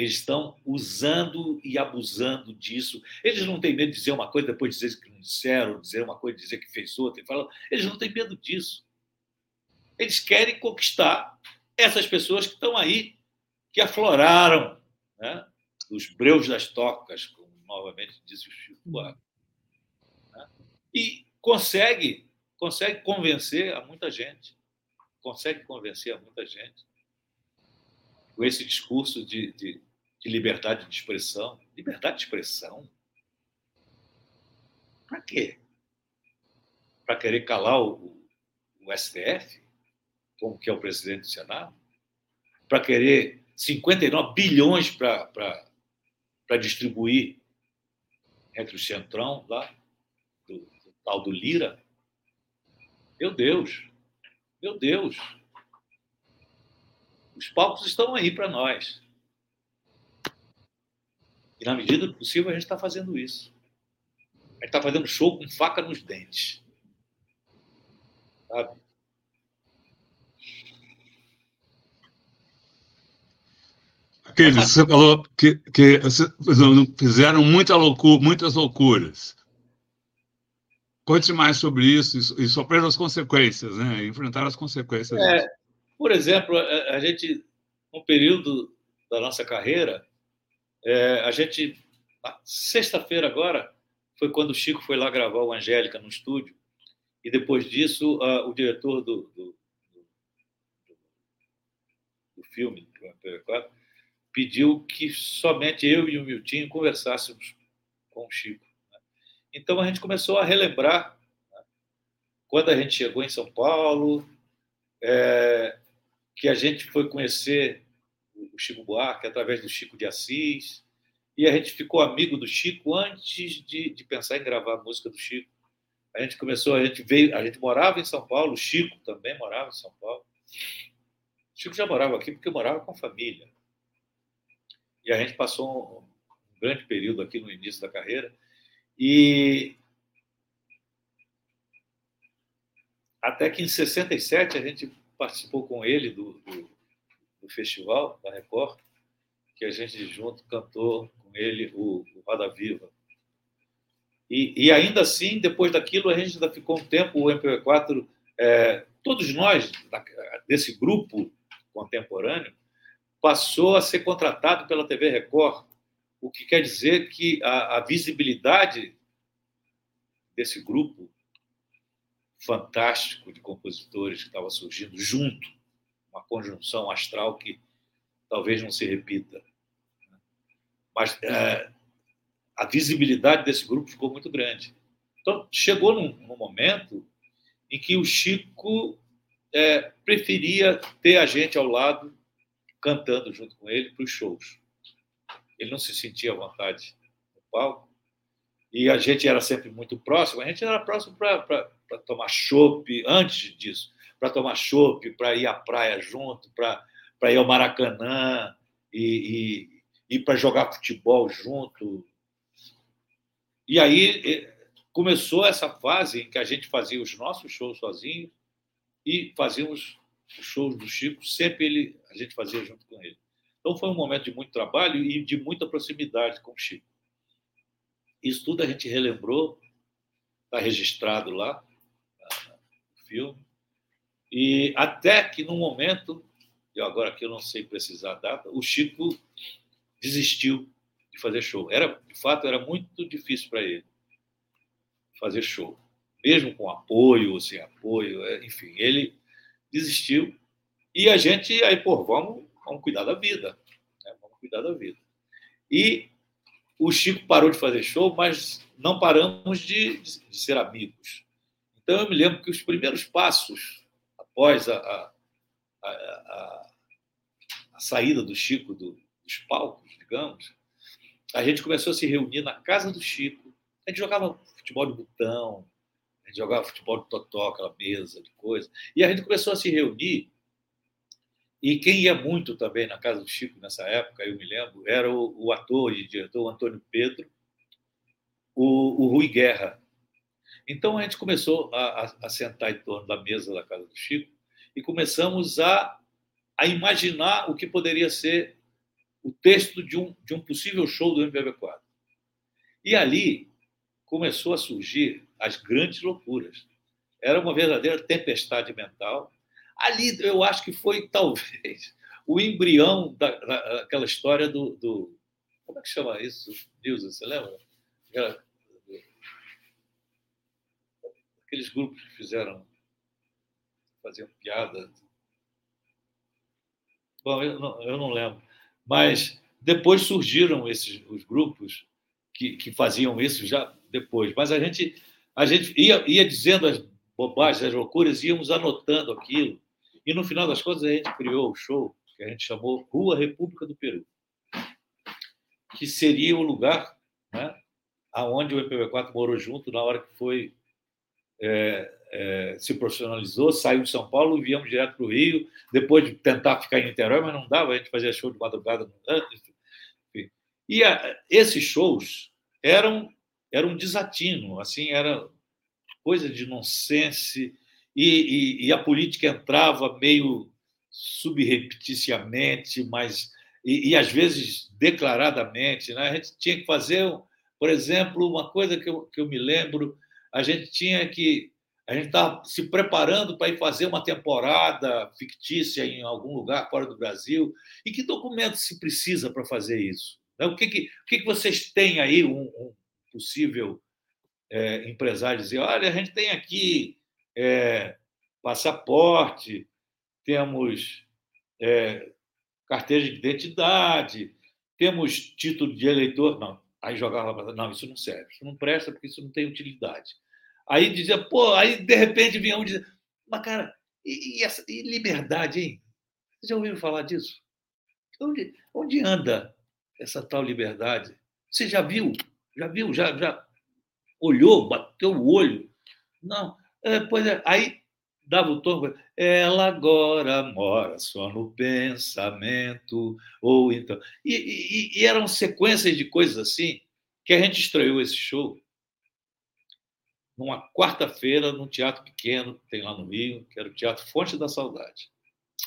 Eles estão usando e abusando disso. Eles não têm medo de dizer uma coisa, depois dizer que não disseram, dizer uma coisa, dizer que fez outra. Eles não têm medo disso. Eles querem conquistar essas pessoas que estão aí, que afloraram né, os breus das tocas, como novamente disse o Chico. Né? E consegue, consegue convencer a muita gente. Consegue convencer a muita gente com esse discurso de, de, de liberdade de expressão. Liberdade de expressão? Para quê? Para querer calar o, o STF, como que é o presidente do Senado? Para querer 59 bilhões para distribuir entre o Centrão lá, do, do tal do Lira? Meu Deus, meu Deus. Os palcos estão aí para nós. E, na medida do possível, a gente está fazendo isso. A gente está fazendo show com faca nos dentes. Sabe? Aqueles, você falou que, que fizeram muita loucura, muitas loucuras. Conte mais sobre isso e sofrer as consequências, né? enfrentar as consequências. É, por exemplo, a, a gente, no período da nossa carreira, é, a gente, sexta-feira agora, foi quando o Chico foi lá gravar o Angélica no estúdio, e depois disso, o diretor do, do, do, do filme, pediu que somente eu e o Miltinho conversássemos com o Chico. Né? Então a gente começou a relembrar né? quando a gente chegou em São Paulo, é, que a gente foi conhecer Chico Buarque através do Chico de Assis, e a gente ficou amigo do Chico antes de, de pensar em gravar a música do Chico. A gente começou, a gente veio, a gente morava em São Paulo, o Chico também morava em São Paulo. O Chico já morava aqui porque morava com a família. E a gente passou um, um grande período aqui no início da carreira. E até que em 67 a gente participou com ele do, do, do festival da Record, que a gente junto cantou com ele o, o Roda Viva. E, e, ainda assim, depois daquilo, a gente ainda ficou um tempo, o MP4, é, todos nós, desse grupo contemporâneo, passou a ser contratado pela TV Record, o que quer dizer que a, a visibilidade desse grupo fantástico de compositores que estava surgindo junto, uma conjunção astral que talvez não se repita. Mas é, a visibilidade desse grupo ficou muito grande. Então, chegou num, num momento em que o Chico é, preferia ter a gente ao lado cantando junto com ele para os shows. Ele não se sentia à vontade no palco. E a gente era sempre muito próximo. A gente era próximo para tomar chopp antes disso, para tomar chopp, para ir à praia junto, para ir ao Maracanã e, e, e para jogar futebol junto. E aí começou essa fase em que a gente fazia os nossos shows sozinhos e fazíamos os shows do Chico, sempre ele, a gente fazia junto com ele. Então foi um momento de muito trabalho e de muita proximidade com o Chico. Isso tudo a gente relembrou, está registrado lá no filme. E até que no momento, e agora que eu não sei precisar a data, o Chico desistiu de fazer show. Era, de fato, era muito difícil para ele fazer show, mesmo com apoio ou sem apoio, é, enfim, ele desistiu. E a gente, aí, pô, vamos, vamos cuidar da vida. Né? Vamos cuidar da vida. E o Chico parou de fazer show, mas não paramos de, de ser amigos. Então, eu me lembro que os primeiros passos, após a, a, a, a saída do Chico do, dos palcos, digamos, a gente começou a se reunir na casa do Chico. A gente jogava futebol de botão, gente jogava futebol de totó, aquela mesa de coisa. E a gente começou a se reunir. E quem ia muito também na casa do Chico nessa época, eu me lembro, era o, o ator e diretor Antônio Pedro, o, o Rui Guerra. Então a gente começou a, a, a, sentar em torno da mesa da casa do Chico e começamos a, a imaginar o que poderia ser o texto de um, de um possível show do MPB4. E ali começou a surgir as grandes loucuras. Era uma verdadeira tempestade mental. Ali eu acho que foi, talvez, o embrião da, daquela história do, do, Como é que chama isso, Nilson? Você lembra? Aquela, aqueles grupos que fizeram. faziam piada. Bom, eu não, eu não lembro. Mas depois surgiram esses os grupos que, que faziam isso já depois. Mas a gente, a gente ia, ia dizendo as bobagens, as loucuras, íamos anotando aquilo. E no final das contas a gente criou o show que a gente chamou Rua República do Peru, que seria o lugar né, aonde o MPB4 morou junto na hora que foi é, é, se profissionalizou, saiu de São Paulo viemos direto para o Rio, depois de tentar ficar em Niterói, mas não dava, a gente fazia show de madrugada. Enfim. E a, esses shows eram, eram um desatino, assim, era coisa de nonsense, e, e, e a política entrava meio subrepticiamente, mas e, e, às vezes declaradamente. Né? A gente tinha que fazer, por exemplo, uma coisa que eu, que eu me lembro, a gente tinha que a gente estava se preparando para ir fazer uma temporada fictícia em algum lugar fora do Brasil. E que documento se precisa para fazer isso? Né? O que, que, o que, que vocês têm aí, um, um possível é, empresário dizer: olha, a gente tem aqui é, passaporte, temos é, carteira de identidade, temos título de eleitor. Não, aí jogava, não, isso não serve, isso não presta porque isso não tem utilidade. Aí dizia, pô, aí de repente vinha um dizer, mas cara, e, e, essa, e liberdade, hein? Vocês já ouviram falar disso? Onde, onde anda essa tal liberdade? Você já viu? Já viu? Já, já olhou, bateu o olho? Não. É, pois é, aí dava o tom, ela agora mora só no pensamento, ou então. E, e, e eram sequências de coisas assim que a gente estreou esse show numa quarta-feira, num teatro pequeno que tem lá no Rio, que era o Teatro Fonte da Saudade.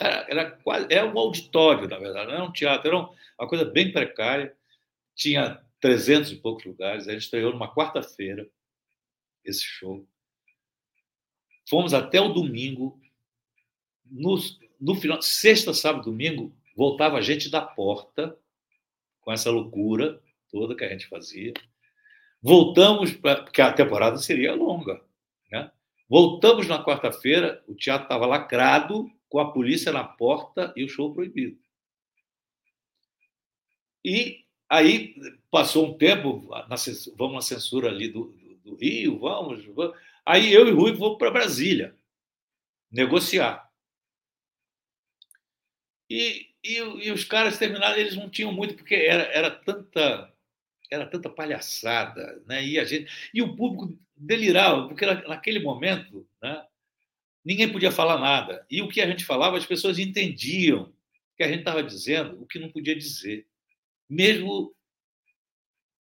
Era, era quase, era um auditório, na verdade, não era um teatro, era uma coisa bem precária. Tinha 300 e poucos lugares. A gente estreou numa quarta-feira esse show. Fomos até o domingo. No, no final, sexta, sábado, domingo, voltava a gente da porta com essa loucura toda que a gente fazia. Voltamos, pra, porque a temporada seria longa. Né? Voltamos na quarta-feira, o teatro estava lacrado, com a polícia na porta e o show proibido. E aí passou um tempo, na, vamos na censura ali do, do, do Rio, vamos, vamos. Aí eu e Rui vamos para Brasília negociar. E, e, e, os caras terminaram, eles não tinham muito, porque era, era tanta era tanta palhaçada, né? E a gente e o público delirava porque naquele momento, né? Ninguém podia falar nada e o que a gente falava as pessoas entendiam que a gente estava dizendo o que não podia dizer, mesmo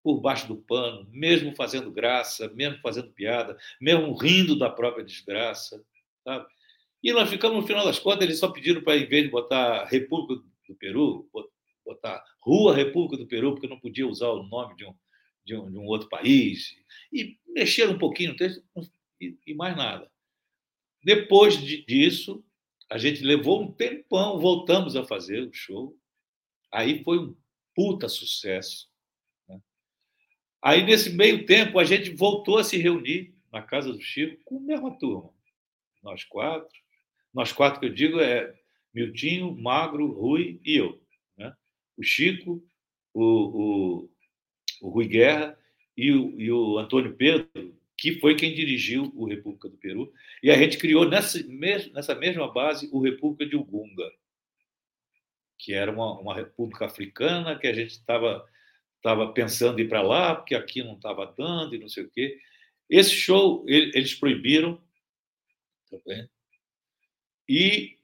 por baixo do pano, mesmo fazendo graça, mesmo fazendo piada, mesmo rindo da própria desgraça, sabe? E nós ficamos no final das contas eles só pediram para em vez de botar República do Peru, botar Rua República do Peru, porque não podia usar o nome de um, de um, de um outro país, e mexer um pouquinho no texto e, e mais nada. Depois de, disso, a gente levou um tempão, voltamos a fazer o show. Aí foi um puta sucesso. Né? Aí, nesse meio tempo, a gente voltou a se reunir na casa do Chico com a mesma turma. Nós quatro. Nós quatro que eu digo é Miltinho, Magro, Rui e eu o Chico, o, o, o Rui Guerra e o, e o Antônio Pedro, que foi quem dirigiu o República do Peru. E a gente criou nessa, nessa mesma base o República de Ugunga, que era uma, uma república africana que a gente estava estava pensando em ir para lá, porque aqui não estava dando e não sei o quê. Esse show eles proibiram tá e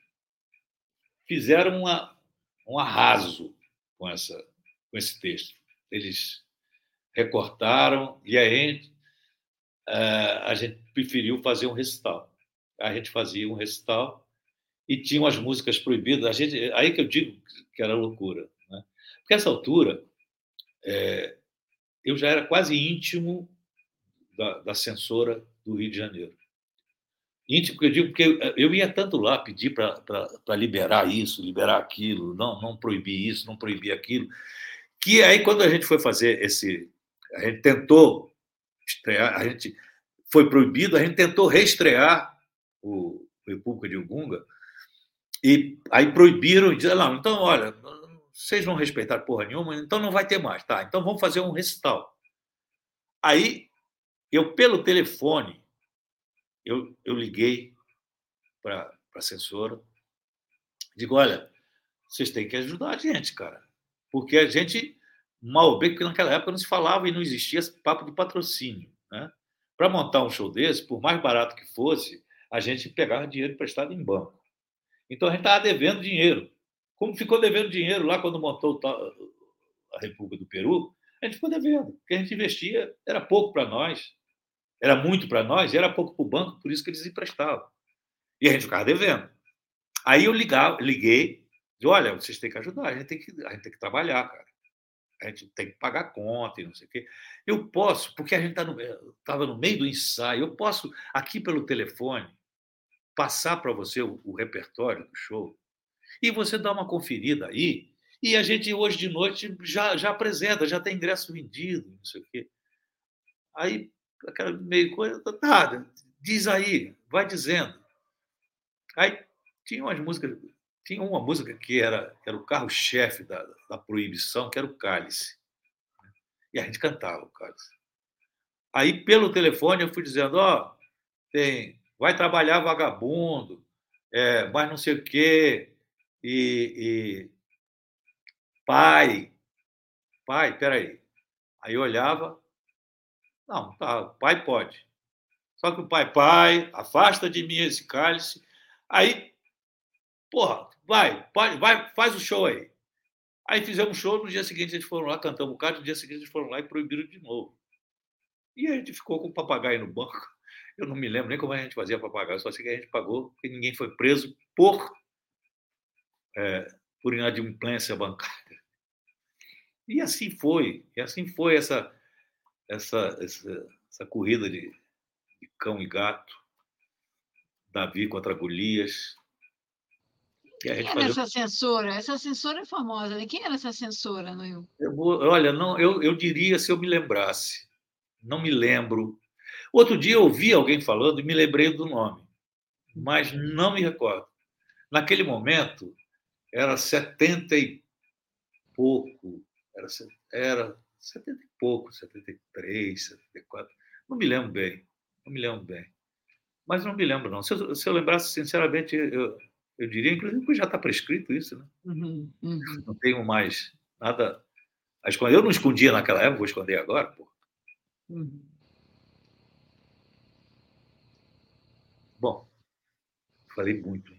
fizeram uma, um arraso com, essa, com esse texto. Eles recortaram e a gente, eh, a gente preferiu fazer um recital. A gente fazia um recital e tinham as músicas proibidas. A gente, aí que eu digo que era loucura. Né? Porque essa altura, é, eu já era quase íntimo da, da censora do Rio de Janeiro. Íntimo, eu digo, porque eu ia tanto lá pedir para liberar isso, liberar aquilo, não, não proibir isso, não proibir aquilo, que aí quando a gente foi fazer esse. A gente tentou estrear, a gente foi proibido, a gente tentou reestrear o República de Ugunga, e aí proibiram e disseram, não, então, olha, vocês vão respeitar porra nenhuma, então não vai ter mais, tá? Então vamos fazer um recital. Aí, eu, pelo telefone, eu, eu liguei para a censora, digo, olha, vocês têm que ajudar a gente, cara. Porque a gente, mal bem, porque naquela época não se falava e não existia papo de patrocínio. Né? Para montar um show desse, por mais barato que fosse, a gente pegava dinheiro emprestado em banco. Então a gente estava devendo dinheiro. Como ficou devendo dinheiro lá quando montou a República do Peru, a gente ficou devendo, porque a gente investia, era pouco para nós, era muito para nós, e era pouco para o banco, por isso que eles emprestavam. E a gente ficava devendo. Aí eu ligava, liguei, disse, olha, vocês têm que ajudar, a gente tem que, a gente tem que trabalhar, cara. A gente tem que pagar conta e não sei o quê. Eu posso, porque a gente estava tá no, tava no meio do ensaio, eu posso, aqui pelo telefone, passar para você o, o, repertório do show e você dá uma conferida aí. E a gente hoje de noite já, já apresenta, já tem ingresso vendido, não sei o quê. Aí, aquela meio coisa, nada, diz aí, vai dizendo. Aí tinha umas músicas, tinha uma música que era, era o carro-chefe da, da proibição, que era o Cálice. E a gente cantava o Cálice. Aí, pelo telefone, eu fui dizendo: Ó, oh, tem vai trabalhar vagabundo, é, mas não sei o quê, e, e pai, pai, peraí. Aí eu olhava, não, tá, pai pode. Só que o pai, pai, afasta de mim esse cálice. Aí, porra, vai, pode, vai, faz o show aí. Aí fizemos show, no dia seguinte eles foram lá, cantamos o cálice, no dia seguinte eles foram lá e proibiram de novo. E a gente ficou com o papagaio no banco. Eu não me lembro nem como a gente fazia para pagar, só sei que a gente pagou porque ninguém foi preso por, é, por inadimplência bancária. E assim foi, e assim foi essa, essa, essa, essa corrida de, de cão e gato, Davi contra Golias, quem era fazia... essa censora? Essa censora é famosa. Né? Quem era essa censora, Noil? olha, não, eu, eu diria se eu me lembrasse. Não me lembro Outro dia eu ouvi alguém falando e me lembrei do nome, mas não me recordo. Naquele momento, era 70 e pouco, era, era 70 e pouco, 73, 74, não me lembro bem, não me lembro bem. Mas não me lembro, não. Se eu, se eu lembrasse, sinceramente, eu, eu diria, inclusive, que já está prescrito isso, né? Uhum, uhum. Não tenho mais nada a esconder. Eu não escondia naquela época, vou esconder agora, pô. Uhum. Bom, falei muito.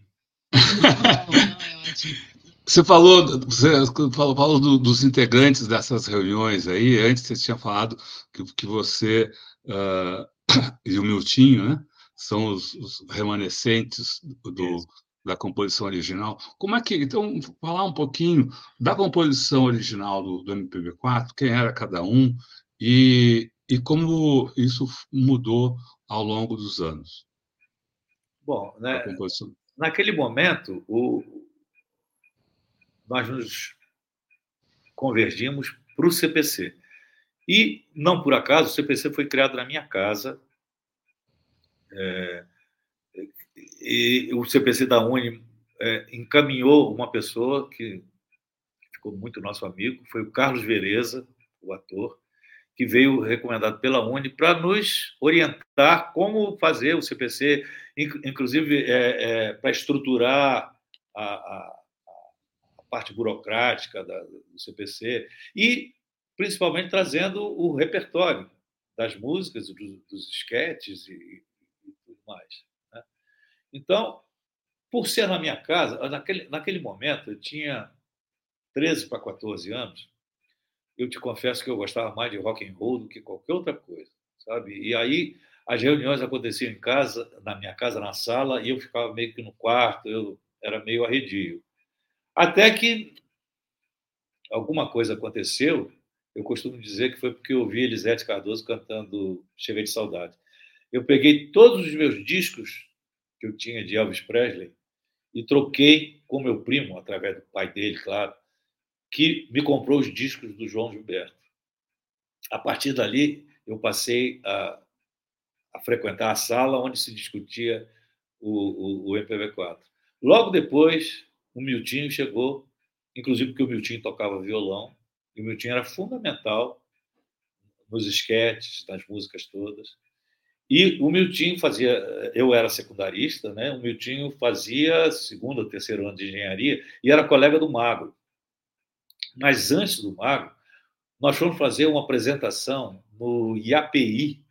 Você falou, você falou, falou do, dos integrantes dessas reuniões aí. Antes você tinha falado que, que você uh, e o Miltinho, né, são os, os remanescentes do, da composição original. Como é que então falar um pouquinho da composição original do, do MPB4, quem era cada um e, e como isso mudou ao longo dos anos? Bom, né, naquele momento, o, nós nos convergimos para o CPC. E, não por acaso, o CPC foi criado na minha casa. É, e o CPC da Uni é, encaminhou uma pessoa que ficou muito nosso amigo, foi o Carlos Vereza, o ator, que veio recomendado pela Uni para nos orientar como fazer o CPC, inclusive é, é, para estruturar a, a, a, parte burocrática da, do CPC e principalmente trazendo o repertório das músicas, dos, dos esquetes e, e, tudo mais. Né? Então, por ser na minha casa, naquele, naquele momento eu tinha 13 para 14 anos, eu te confesso que eu gostava mais de rock and roll do que qualquer outra coisa, sabe? E aí as reuniões aconteciam em casa, na minha casa, na sala, e eu ficava meio que no quarto, eu era meio arredio. Até que alguma coisa aconteceu, eu costumo dizer que foi porque eu ouvi Elisete Cardoso cantando Chega de Saudade. Eu peguei todos os meus discos que eu tinha de Elvis Presley e troquei com meu primo, através do pai dele, claro, que me comprou os discos do João Gilberto. A partir dali, eu passei a, a frequentar a sala onde se discutia o, o, o MPB4. Logo depois, o Miltinho chegou, inclusive porque o Miltinho tocava violão, e o Miltinho era fundamental nos esquetes, nas músicas todas. E o Miltinho fazia, eu era secundarista, né? O Miltinho fazia segundo ou terceiro ano de engenharia e era colega do Magro. Mas antes do Magro, nós fomos fazer uma apresentação no IAPI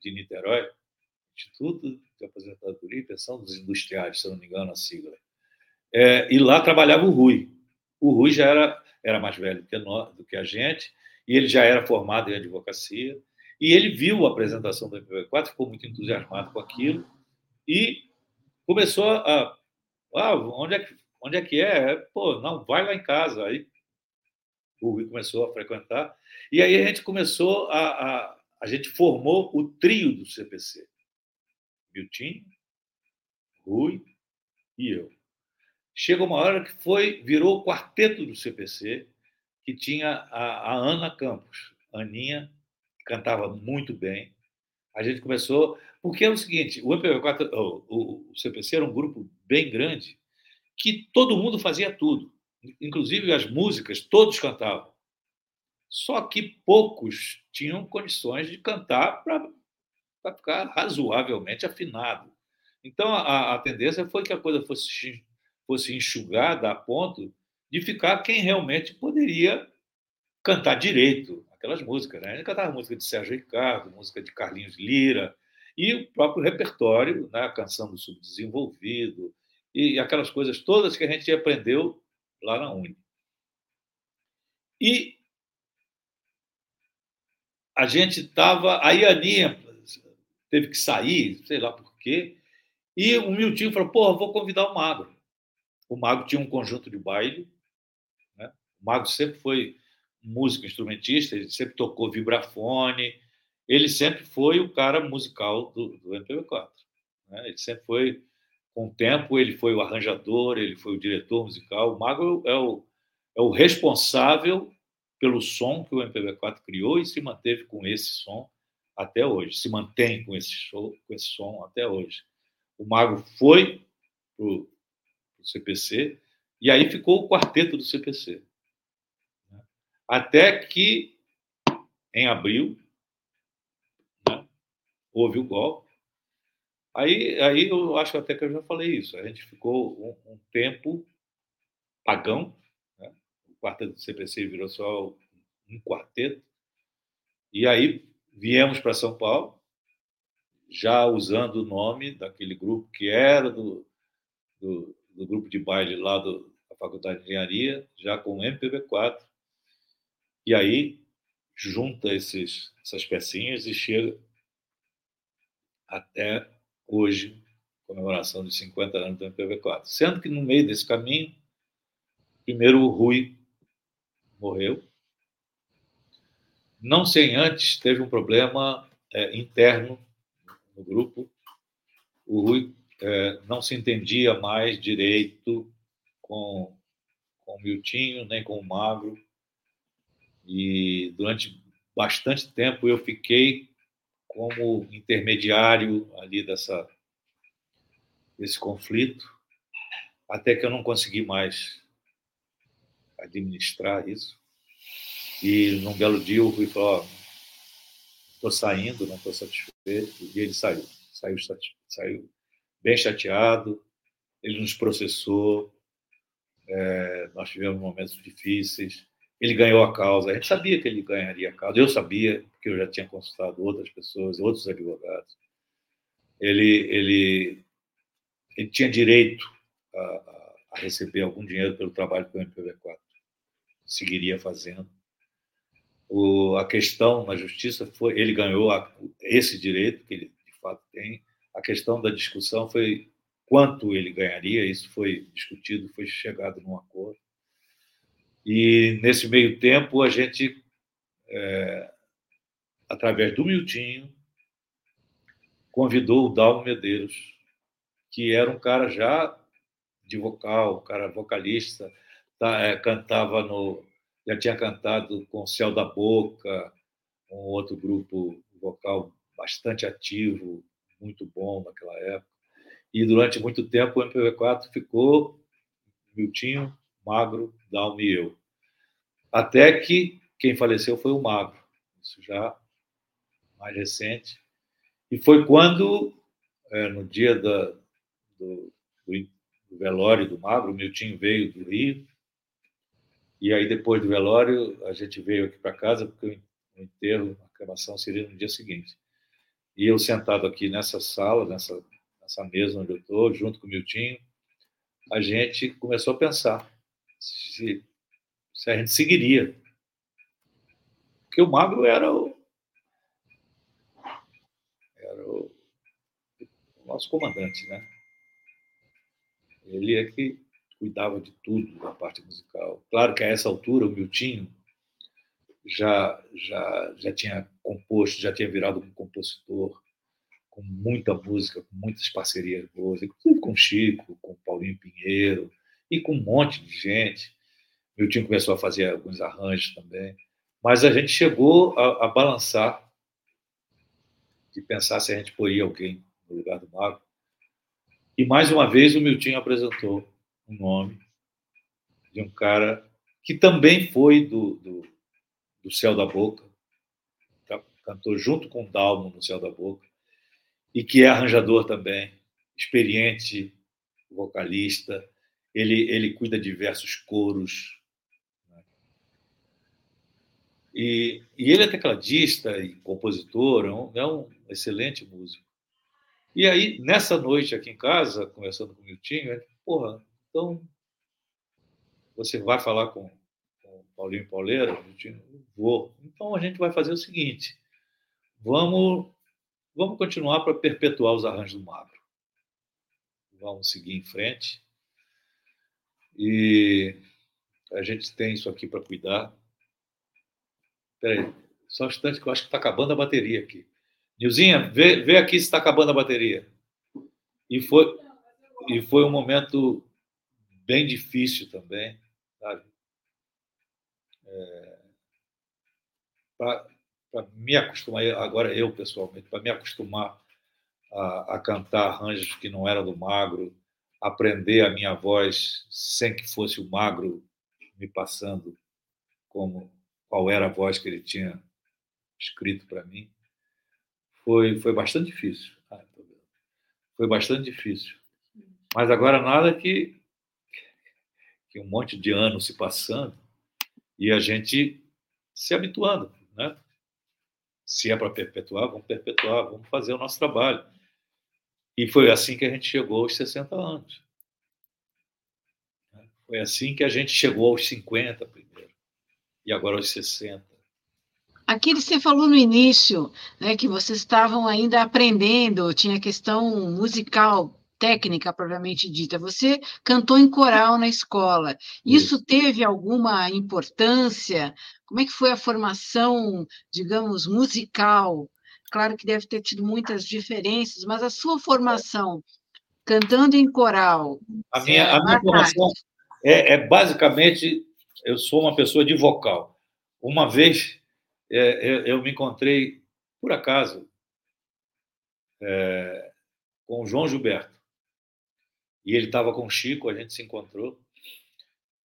de Niterói, Instituto de Aposentadoria e Pensão dos Industriais, se não me engano a sigla. É, e lá trabalhava o Rui. O Rui já era, era mais velho do que, nós, do que a gente, e ele já era formado em advocacia, e ele viu a apresentação do MPB4, ficou muito entusiasmado com aquilo, e começou a. Ah, onde é que, onde é, que é? Pô, não, vai lá em casa. Aí Rui começou a frequentar, e aí a gente começou a, a a gente formou o trio do CPC. Milton, Rui e eu. Chega uma hora que foi, virou o quarteto do CPC, que tinha a, a Ana Campos. Aninha cantava muito bem. A gente começou. Porque é o seguinte: o MPB4, o, o CPC era um grupo bem grande, que todo mundo fazia tudo. Inclusive as músicas, todos cantavam. Só que poucos tinham condições de cantar para ficar razoavelmente afinado. Então, a, a, tendência foi que a coisa fosse, fosse enxugada a ponto de ficar quem realmente poderia cantar direito aquelas músicas. Né? Gente cantava música de Sérgio Ricardo, música de Carlinhos Lira, e o próprio repertório, né? a canção do subdesenvolvido, e aquelas coisas todas que a gente aprendeu lá na Uni. E a gente estava. Aí a Aninha teve que sair, sei lá por quê, e o Miltinho falou: porra, vou convidar o Magro. O Magro tinha um conjunto de baile. Né? O Magro sempre foi músico instrumentista, ele sempre tocou vibrafone, ele sempre foi o cara musical do, do MPB4. Né? Ele sempre foi, com o tempo, ele foi o arranjador, ele foi o diretor musical. O Magro é o, é o responsável pelo som que o MPB4 criou e se manteve com esse som até hoje, se mantém com esse, show, com esse som até hoje. O Mago foi para o CPC e aí ficou o quarteto do CPC. Né? Até que, em abril, né, houve o golpe. Aí, aí eu acho até que eu já falei isso. A gente ficou um, um tempo pagão, quarteto do CPC virou só um quarteto. E aí viemos para São Paulo, já usando o nome daquele grupo que era do, do, do grupo de baile lá do, da Faculdade de Engenharia, já com MPB4. E aí junta esses, essas pecinhas e chega até hoje, comemoração de 50 anos do MPB4. Sendo que no meio desse caminho, primeiro o Rui morreu. Não sem antes, teve um problema é, interno no grupo. O Rui é, não se entendia mais direito com, com o Miltinho, nem com o Magro. E durante bastante tempo eu fiquei como intermediário ali dessa, desse conflito, até que eu não consegui mais administrar isso. E num belo dia o Rui falou: estou saindo, não estou satisfeito. E ele saiu, saiu, saiu bem chateado. Ele nos processou. É, nós tivemos momentos difíceis. Ele ganhou a causa. A gente sabia que ele ganharia a causa. Eu sabia, porque eu já tinha consultado outras pessoas, outros advogados. Ele, ele, ele tinha direito a, a receber algum dinheiro pelo trabalho com o MPV4 seguiria fazendo. O, a questão na justiça foi, ele ganhou a, esse direito que ele de fato tem. A questão da discussão foi quanto ele ganharia, isso foi discutido, foi chegado num acordo. E nesse meio tempo a gente, é, através do Miltinho, convidou o Dalmo Medeiros, que era um cara já de vocal, um cara vocalista, tá, é, cantava no, já tinha cantado com o Céu da Boca, um outro grupo vocal bastante ativo, muito bom naquela época. E durante muito tempo o MPV4 ficou Miltinho, Magro, Dalmo e eu. Até que quem faleceu foi o Magro, isso já mais recente. E foi quando, é, no dia da, do, do, do, velório do Magro, o Miltinho veio do Rio. E aí, depois do velório, a gente veio aqui para casa, porque o enterro, a cremação seria no dia seguinte. E eu sentado aqui nessa sala, nessa, nessa mesa onde eu estou, junto com o Miltinho, a gente começou a pensar se, se a gente seguiria. Porque o Magro era o, era o, o nosso comandante, né? Ele é que cuidava de tudo da parte musical. Claro que a essa altura o Miltinho já já já tinha composto, já tinha virado um compositor com muita música, com muitas parcerias boas, inclusive com Chico, com Paulinho Pinheiro e com um monte de gente. Meu time começou a fazer alguns arranjos também, mas a gente chegou a, a balançar de pensar se a gente poria alguém no lugar do Mago. E mais uma vez o Miltinho apresentou um nome de um cara que também foi do, do do Céu da Boca, cantou junto com o Dalmo no Céu da Boca, e que é arranjador também, experiente, vocalista. Ele, ele cuida de diversos coros. Né? E, e ele é tecladista e compositor, é um, é um excelente músico. E aí, nessa noite aqui em casa, conversando com o Miltinho, ele, porra, então você vai falar com Paulinho Pauleira, vou. Então a gente vai fazer o seguinte: vamos, vamos continuar para perpetuar os arranjos do Magro. Vamos seguir em frente. E a gente tem isso aqui para cuidar. Espera aí, só um instante que eu acho que está acabando a bateria aqui. Nilzinha, vê, vê aqui se está acabando a bateria. E foi, e foi um momento bem difícil também, sabe? é, para me acostumar, agora eu pessoalmente, para me acostumar a, a, cantar arranjos que não eram do magro, aprender a minha voz sem que fosse o magro me passando como qual era a voz que ele tinha escrito para mim, foi, foi bastante difícil. Ah, foi bastante difícil. Mas agora nada que, que um monte de anos se passando, e a gente se habituando, né? Se é para perpetuar, vamos perpetuar, vamos fazer o nosso trabalho. E foi assim que a gente chegou aos 60 anos. Foi assim que a gente chegou aos 50 primeiro, e agora aos 60. Aquilo que você falou no início, né, que vocês estavam ainda aprendendo, tinha questão musical técnica propriamente dita. Você cantou em coral na escola. Isso, Isso teve alguma importância? Como é que foi a formação, digamos, musical? Claro que deve ter tido muitas diferenças, mas a sua formação cantando em coral. A minha, é, a minha formação é, é, basicamente eu sou uma pessoa de vocal. Uma vez é, eu, eu, me encontrei por acaso é, com o João Gilberto e ele estava com o Chico, a gente se encontrou.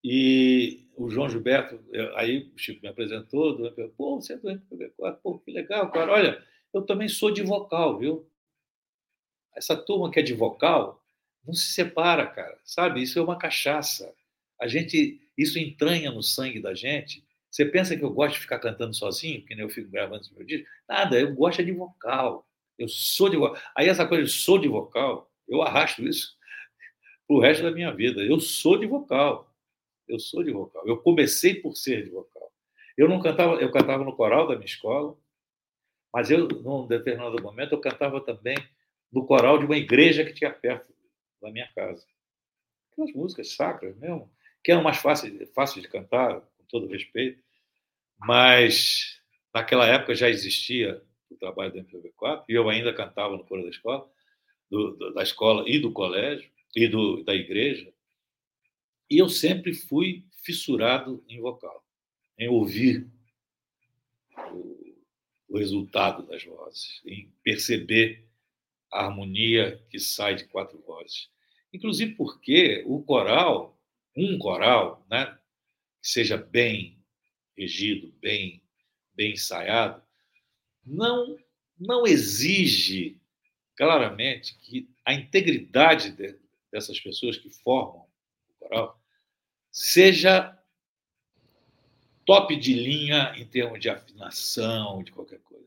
E o João Gilberto, aí o Chico me apresentou, do pô, você é do MPB4, pô, que legal, cara. Olha, eu também sou de vocal, viu? Essa turma que é de vocal não se separa, cara, sabe? Isso é uma cachaça. A gente, isso entranha no sangue da gente. Você pensa que eu gosto de ficar cantando sozinho, que nem eu fico gravando os meus discos? Nada, eu gosto é de vocal. Eu sou de vocal. Aí essa coisa de sou de vocal, eu arrasto isso o resto da minha vida. Eu sou de vocal. Eu sou de vocal. Eu comecei por ser de vocal. Eu não cantava, eu cantava no coral da minha escola, mas eu, num determinado momento, eu cantava também no coral de uma igreja que tinha perto da minha casa. Aquelas músicas sacras mesmo, que eram mais fáceis, fáceis de cantar, todo respeito, mas naquela época já existia o trabalho da MPB4 e eu ainda cantava no coro da escola, do, da escola e do colégio e do, da igreja, e eu sempre fui fissurado em vocal, em ouvir o, o resultado das vozes, em perceber a harmonia que sai de quatro vozes. Inclusive porque o coral, um coral, né, que seja bem regido, bem, bem ensaiado, não, não exige claramente que a integridade de, dessas pessoas que formam o coral seja top de linha em termos de afinação, de qualquer coisa.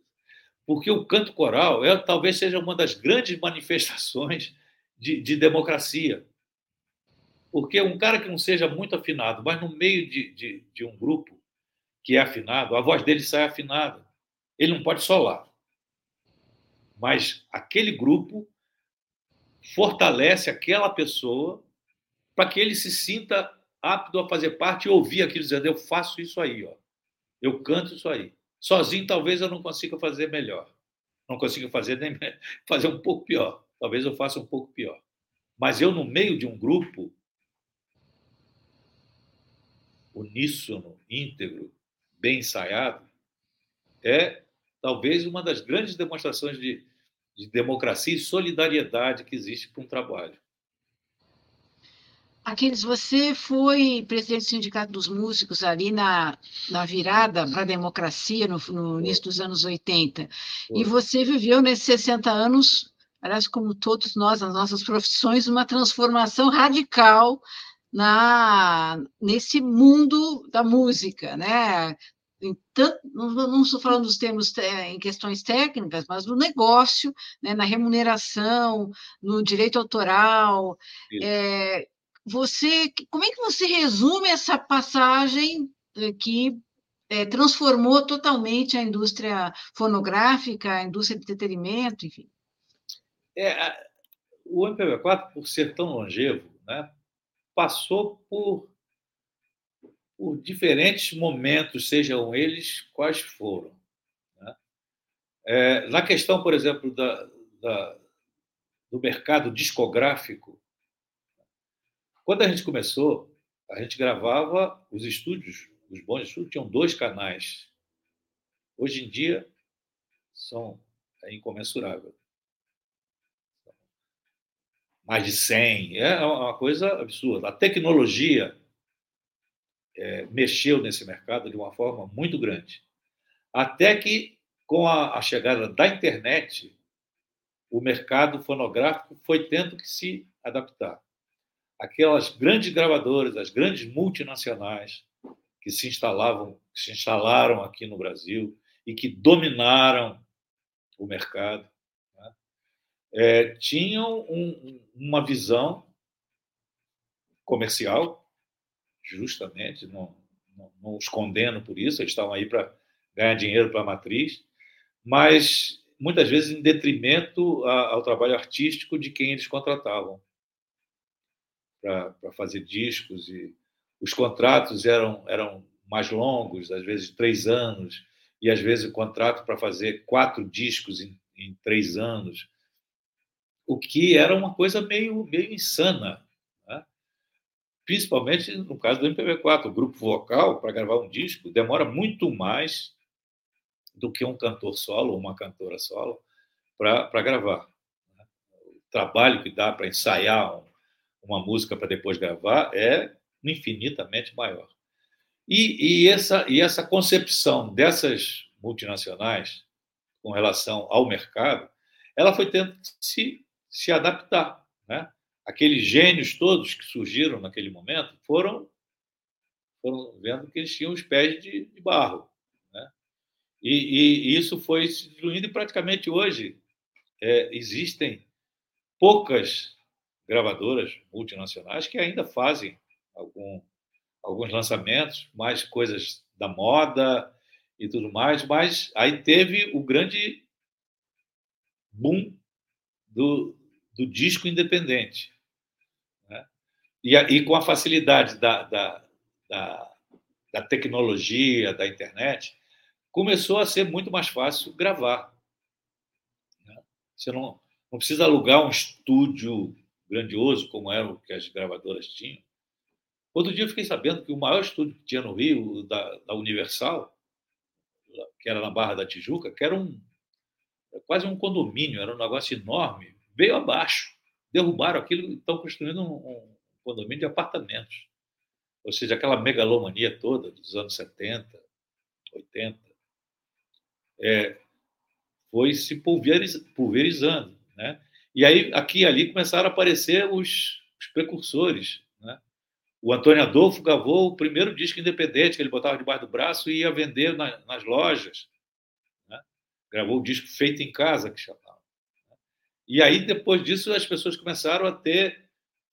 Porque o canto coral é, talvez seja uma das grandes manifestações de, de democracia. Porque um cara que não seja muito afinado, mas no meio de, de, de um grupo que é afinado, a voz dele sai afinada. Ele não pode solar. Mas aquele grupo fortalece aquela pessoa para que ele se sinta apto a fazer parte e ouvir aquilo dizendo: eu faço isso aí, ó. eu canto isso aí. Sozinho, talvez eu não consiga fazer melhor. Não consiga fazer nem fazer um pouco pior. Talvez eu faça um pouco pior. Mas eu, no meio de um grupo uníssono, íntegro, bem ensaiado, é talvez uma das grandes demonstrações de, de democracia e solidariedade que existe para um trabalho. Aquiles, você foi presidente do Sindicato dos Músicos ali na, na virada para a democracia, no, no início dos anos 80. Foi. E você viveu nesses 60 anos, aliás, como todos nós, nas nossas profissões, uma transformação radical na nesse mundo da música, né? Então, não, estou falando dos termos em questões técnicas, mas no negócio, né, na remuneração, no direito autoral. É, você, como é que você resume essa passagem que é, transformou totalmente a indústria fonográfica, a indústria de entretenimento, enfim? É, o MPB4, por ser tão longevo, né, passou por, por diferentes momentos, sejam eles quais foram. Né? É, na questão, por exemplo, da, da, do mercado discográfico, quando a gente começou, a gente gravava os estúdios, os bons estúdios tinham dois canais. Hoje em dia são é incomensurável mais de 100. É uma coisa absurda. A tecnologia é, mexeu nesse mercado de uma forma muito grande. Até que, com a, a chegada da internet, o mercado fonográfico foi tendo que se adaptar. Aquelas grandes gravadoras, as grandes multinacionais que se instalavam, que se instalaram aqui no Brasil e que dominaram o mercado, é, tinham um, uma visão comercial, justamente, não, não, não, os condeno por isso, eles estavam aí para ganhar dinheiro para a matriz, mas muitas vezes em detrimento ao trabalho artístico de quem eles contratavam para fazer discos e os contratos eram eram mais longos, às vezes três anos e às vezes o contrato para fazer quatro discos em, em três anos o que era uma coisa meio, meio insana. Né? Principalmente no caso do MPB4. O grupo vocal, para gravar um disco, demora muito mais do que um cantor solo ou uma cantora solo para gravar. Né? O trabalho que dá para ensaiar um, uma música para depois gravar é infinitamente maior. E, e, essa, e essa concepção dessas multinacionais com relação ao mercado, ela foi tendo que se se adaptar. Né? Aqueles gênios todos que surgiram naquele momento foram, foram vendo que eles tinham os pés de, de barro. Né? E, e, isso foi se diluindo, e praticamente hoje é, existem poucas gravadoras multinacionais que ainda fazem algum, alguns lançamentos, mais coisas da moda e tudo mais, mas aí teve o grande boom do, do disco independente. Né? E, e, com a facilidade da, da, da, da tecnologia, da internet, começou a ser muito mais fácil gravar. Né? Você não, não precisa alugar um estúdio grandioso, como era o que as gravadoras tinham. Outro dia eu fiquei sabendo que o maior estúdio que tinha no Rio, da, da Universal, que era na Barra da Tijuca, que era um quase um condomínio, era um negócio enorme, veio abaixo. Derrubaram aquilo e estão construindo um, um condomínio de apartamentos. Ou seja, aquela megalomania toda dos anos 70, 80, é, foi se pulverizando. Né? E aí, aqui e ali, começaram a aparecer os, os precursores. Né? O Antônio Adolfo gravou o primeiro disco independente que ele botava debaixo do braço e ia vender na, nas lojas. Né? Gravou o disco Feito em Casa, que chamava. Né? E aí, depois disso, as pessoas começaram a ter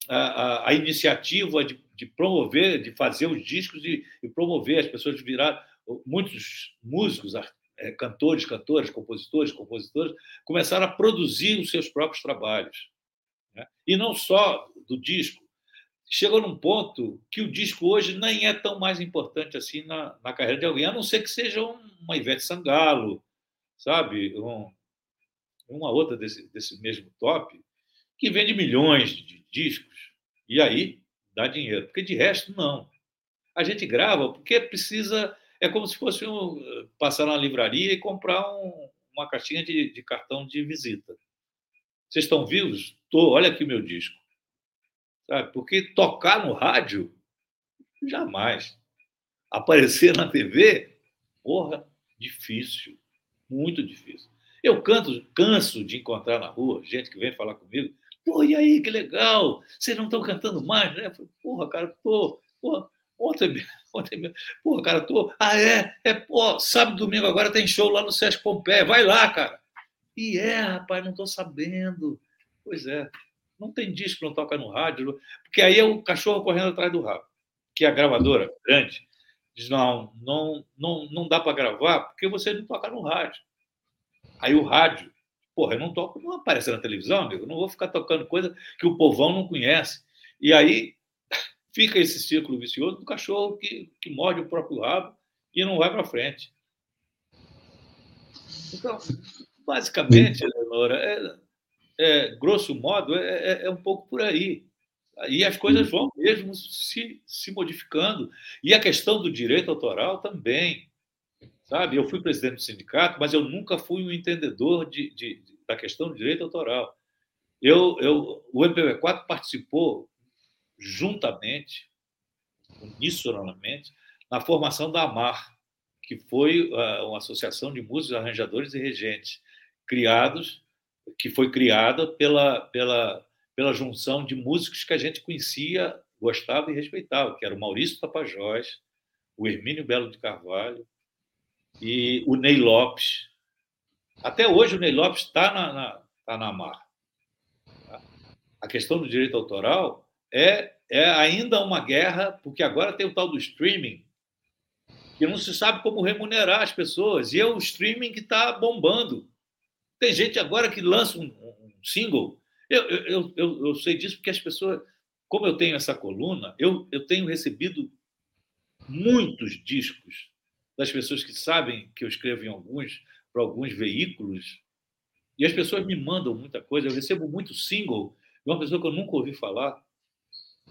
a, a, a iniciativa de, de, promover, de fazer os discos e, e promover. As pessoas viraram, muitos músicos, é, cantores, cantoras, compositores, compositores, começaram a produzir os seus próprios trabalhos. Né? E não só do disco. Chegou num ponto que o disco hoje nem é tão mais importante assim na, na carreira de alguém, a não ser que seja uma Ivete Sangalo, sabe? Um, uma outra desse, desse mesmo top, que vende milhões de discos e aí dá dinheiro. Porque de resto, não. A gente grava porque precisa é como se fosse um, passar na livraria e comprar um, uma caixinha de, de, cartão de visita. Vocês estão vivos? Tô, olha aqui meu disco. Sabe? Porque tocar no rádio, jamais. Aparecer na TV, porra, difícil. Muito difícil. Eu canto, canso de encontrar na rua gente que vem falar comigo. Pô, e aí, que legal! Vocês não estão cantando mais, né? Porra, cara, tô. Porra, Ontem, ontem pô, cara, tô. Ah, é? É, pô, sábado domingo agora tem show lá no Sesc Pompeia. Vai lá, cara. E é, rapaz, não tô sabendo. Pois é. Não tem disco não toca no rádio, porque aí é o cachorro correndo atrás do rabo. Que a gravadora grande diz: não, não, não, não dá para gravar porque você não toca no rádio. Aí o rádio, porra, eu não toco, não aparece na televisão, amigo, não vou ficar tocando coisa que o povão não conhece. E aí fica esse círculo vicioso do cachorro que, que morde o próprio rabo e não vai para frente. Então, basicamente, Eleonora, é, é, grosso modo, é, é, é, um pouco por aí. E as coisas vão mesmo se, se modificando. E a questão do direito autoral também. Sabe? Eu fui presidente do sindicato, mas eu nunca fui um entendedor de, de, da questão do direito autoral. Eu, eu, o MPV4 participou juntamente, unisonamente, na formação da AMAR, que foi ah, uma associação de músicos, arranjadores e regentes, criados, que foi criada pela, pela, pela junção de músicos que a gente conhecia, gostava e respeitava, que era o Maurício Tapajós, o Hermínio Belo de Carvalho e o Ney Lopes. Até hoje o Ney Lopes está na, na, tá na AMAR. A questão do direito autoral é, é ainda uma guerra, porque agora tem o tal do streaming, que não se sabe como remunerar as pessoas, e é o streaming que está bombando. Tem gente agora que lança um, um single. Eu, eu, eu, eu, sei disso porque as pessoas, como eu tenho essa coluna, eu, eu tenho recebido muitos discos das pessoas que sabem que eu escrevo em alguns, para alguns veículos, e as pessoas me mandam muita coisa. Eu recebo muito single de uma pessoa que eu nunca ouvi falar.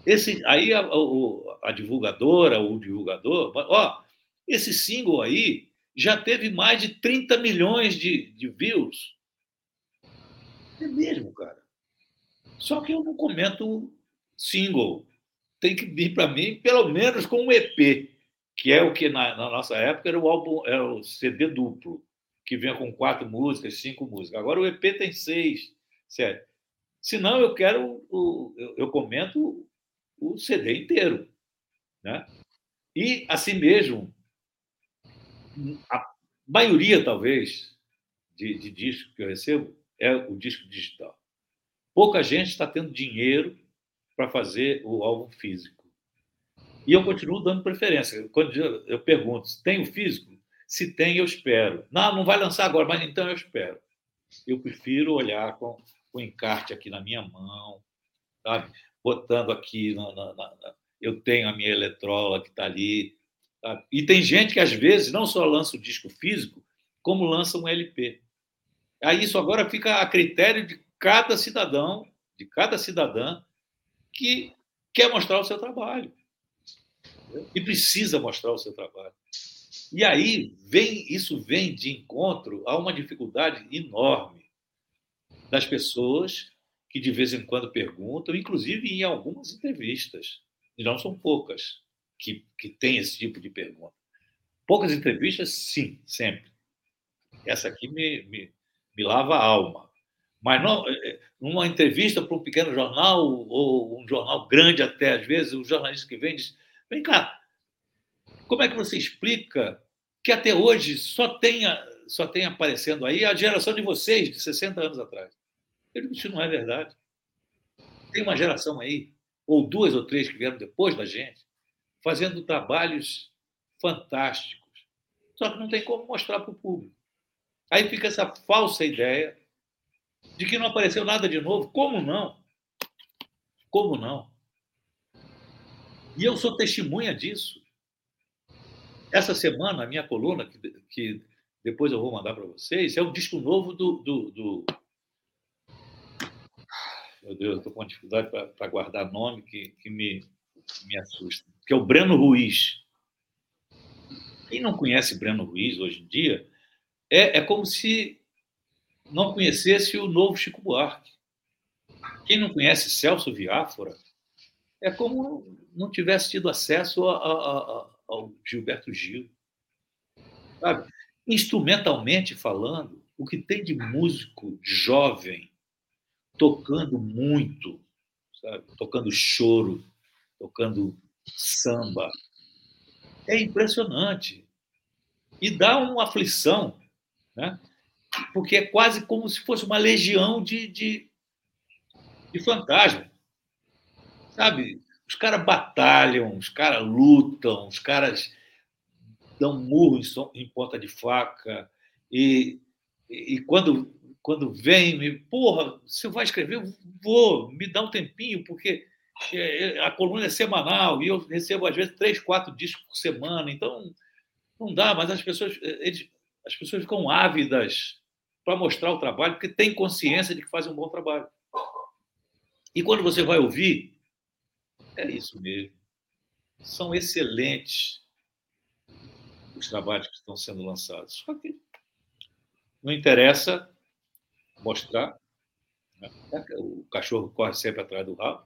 Esse, aí a, a, a divulgadora, o divulgador, ó, esse single aí já teve mais de 30 milhões de, de views. É mesmo, cara. Só que eu não comento single. Tem que vir para mim, pelo menos com um EP, que é o que na, na, nossa época era o álbum, era o CD duplo, que vinha com quatro músicas, cinco músicas. Agora o EP tem seis, sério. Senão eu quero, eu, eu comento o CD inteiro. Né? E, assim mesmo, a maioria, talvez, de, de que eu recebo é o disco digital. Pouca gente está tendo dinheiro para fazer o álbum físico. E eu continuo dando preferência. Quando eu pergunto tem o físico, se tem, eu espero. Não, não vai lançar agora, mas então eu espero. Eu prefiro olhar com o encarte aqui na minha mão, sabe? Botando aqui, na, na, na, eu tenho a minha eletrola que está ali, Sabe? E tem gente que, às vezes, não só lança o disco físico, como lança um LP. Aí isso agora fica a critério de cada cidadão, de cada cidadã que quer mostrar o seu trabalho. E precisa mostrar o seu trabalho. E aí vem isso vem de encontro a uma dificuldade enorme das pessoas que de vez em quando perguntam, inclusive em algumas entrevistas, e não são poucas que, que têm esse tipo de pergunta. Poucas entrevistas, sim, sempre. Essa aqui me, me, me lava a alma. Mas não, é, é, numa entrevista para um pequeno jornal, ou um jornal grande até, às vezes, o jornalista que vem diz: vem cá, como é que você explica que até hoje só tenha, só tem aparecendo aí a geração de vocês, de 60 anos atrás? Eu digo, isso não é verdade. Tem uma geração aí, ou duas ou três que vieram depois da gente, fazendo trabalhos fantásticos. Só que não tem como mostrar para o público. Aí fica essa falsa ideia de que não apareceu nada de novo. Como não? Como não? E eu sou testemunha disso. Essa semana, a minha coluna, que, que depois eu vou mandar para vocês, é o disco novo do. do, do... Meu Deus, eu estou com dificuldade para guardar nome que, que me, me assusta. Que é o Breno Ruiz. Quem não conhece Breno Ruiz hoje em dia, é, é como se não conhecesse o novo Chico Buarque. Quem não conhece Celso Viáfora, é como não tivesse tido acesso a, a, a, ao Gilberto Gil. Sabe? Instrumentalmente falando, o que tem de músico jovem tocando muito, sabe? tocando choro, tocando samba, é impressionante. E dá uma aflição, né? porque é quase como se fosse uma legião de, de, de fantasma. Sabe? Os caras batalham, os caras lutam, os caras dão murro em, em ponta de faca. E, e quando, quando vem, me, porra, você vai escrever? Vou, me dá um tempinho, porque é, é, a coluna é semanal e eu recebo, às vezes, três, quatro discos por semana. Então, não dá, mas as pessoas, eles, as pessoas ficam ávidas para mostrar o trabalho, porque têm consciência de que fazem um bom trabalho. E quando você vai ouvir, é isso mesmo. São excelentes os trabalhos que estão sendo lançados. Só que não interessa mostrar. Né? O cachorro corre sempre atrás do rabo.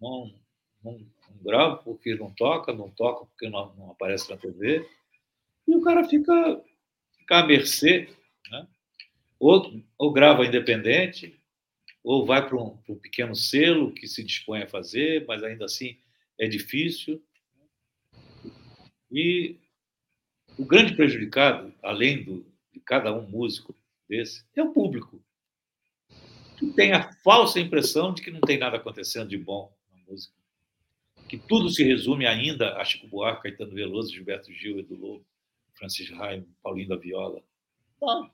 Não, não, não grava porque não toca, não toca porque não, não, aparece na TV. E o cara fica, fica à mercê. Né? Ou, ou grava independente, ou vai para um, um pequeno selo que se dispõe a fazer, mas ainda assim é difícil. E o grande prejudicado, além do, de cada um músico desse, é o público, que tem a falsa impressão de que não tem nada acontecendo de bom na música. Que tudo se resume ainda a Chico Buarque, Caetano Veloso, Gilberto Gil, Edu Lobo, Francisco Raimo, Paulinho da Viola. Não,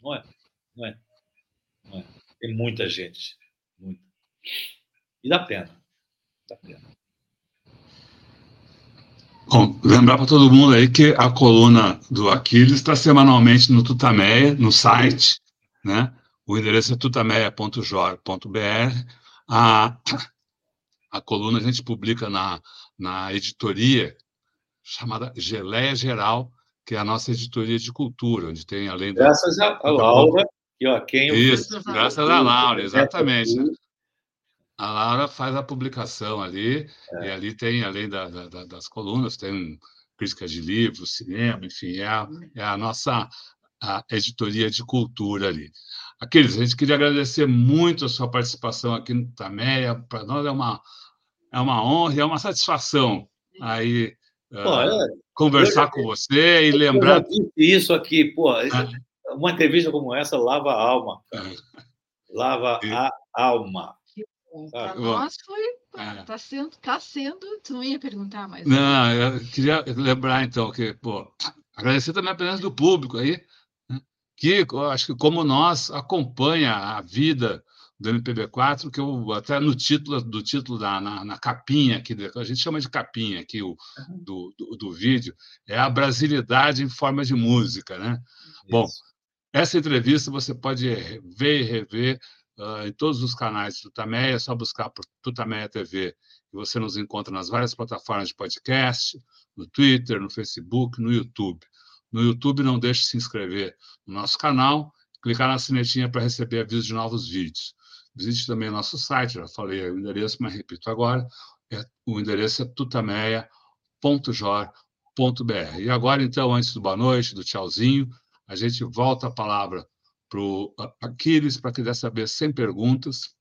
não é. Não é. Não é. Tem muita gente. Muita. E dá pena. Dá pena. Bom, lembrar para todo mundo aí que a coluna do Aquiles está semanalmente no Tutameia, no site, né? O endereço é tutameia.jor.br. A, a coluna a gente publica na, na editoria chamada Geleia Geral, que é a nossa editoria de cultura, onde tem além Graças a, a Laura e, ó, quem Isso, graças a Laura, exatamente. A Laura faz a publicação ali, é. e ali tem, além da, da, das colunas, tem críticas de livros, cinema, enfim, é a, é a nossa a editoria de cultura ali. Aqueles, a gente queria agradecer muito a sua participação aqui no Tameia, para nós é uma, é uma honra e é uma satisfação aí pô, uh, é, conversar com você e lembrar. Isso aqui, pô, é uma entrevista como essa lava a alma. Lava a alma. Para nós foi. Está é. sendo, tá sendo. Tu não ia perguntar mais. Não, eu queria lembrar, então, que, pô, agradecer também a presença do público aí, né? que eu acho que, como nós, acompanha a vida do MPB4, que eu até no título do título da na, na capinha aqui, a gente chama de capinha aqui o, do, do, do, vídeo, é a brasilidade em forma de música, né? Isso. Bom, essa entrevista você pode ver e rever uh, em todos os canais do Tutameia, é só buscar por Tutameia TV e você nos encontra nas várias plataformas de podcast, no Twitter, no Facebook, no YouTube. No YouTube, não deixe de se inscrever no nosso canal, clicar na sinetinha para receber avisos de novos vídeos. Visite também nosso site, já falei o endereço, mas repito agora, é, o endereço é tutameia.jor.br. E agora, então, antes do boa noite, do tchauzinho, a gente volta a palavra para o Aquiles, para que dessa vez, sem perguntas,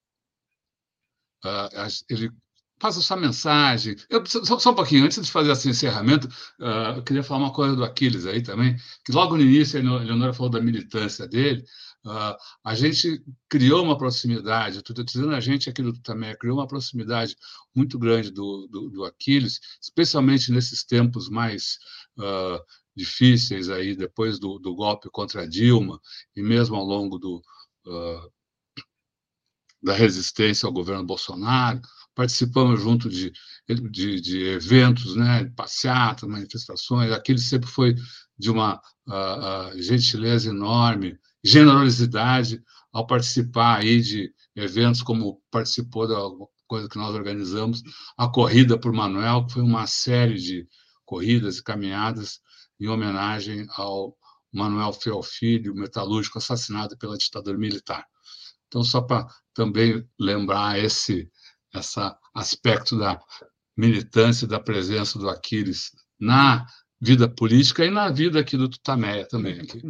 uh, ele faça sua mensagem. Eu, só, só, um pouquinho, antes de fazer esse encerramento, uh, eu queria falar uma coisa do Aquiles aí também, que logo no início a Leonora falou da militância dele, uh, a gente criou uma proximidade, estou dizendo a gente aqui do também, criou uma proximidade muito grande do, do, do Aquiles, especialmente nesses tempos mais difíceis aí, depois do, do, golpe contra Dilma, e mesmo ao longo do, da resistência ao governo Bolsonaro, participamos junto de, de, de eventos, né, passeatas, manifestações. Aquele sempre foi de uma uh, uh, gentileza enorme, generosidade ao participar aí de eventos como participou da coisa que nós organizamos, a corrida por Manuel, que foi uma série de corridas e caminhadas em homenagem ao Manuel Feofilho, metalúrgico assassinado pela ditadura militar. Então, só para também lembrar esse esse aspecto da militância, da presença do Aquiles na vida política e na vida aqui do Tutameia também. Aqui.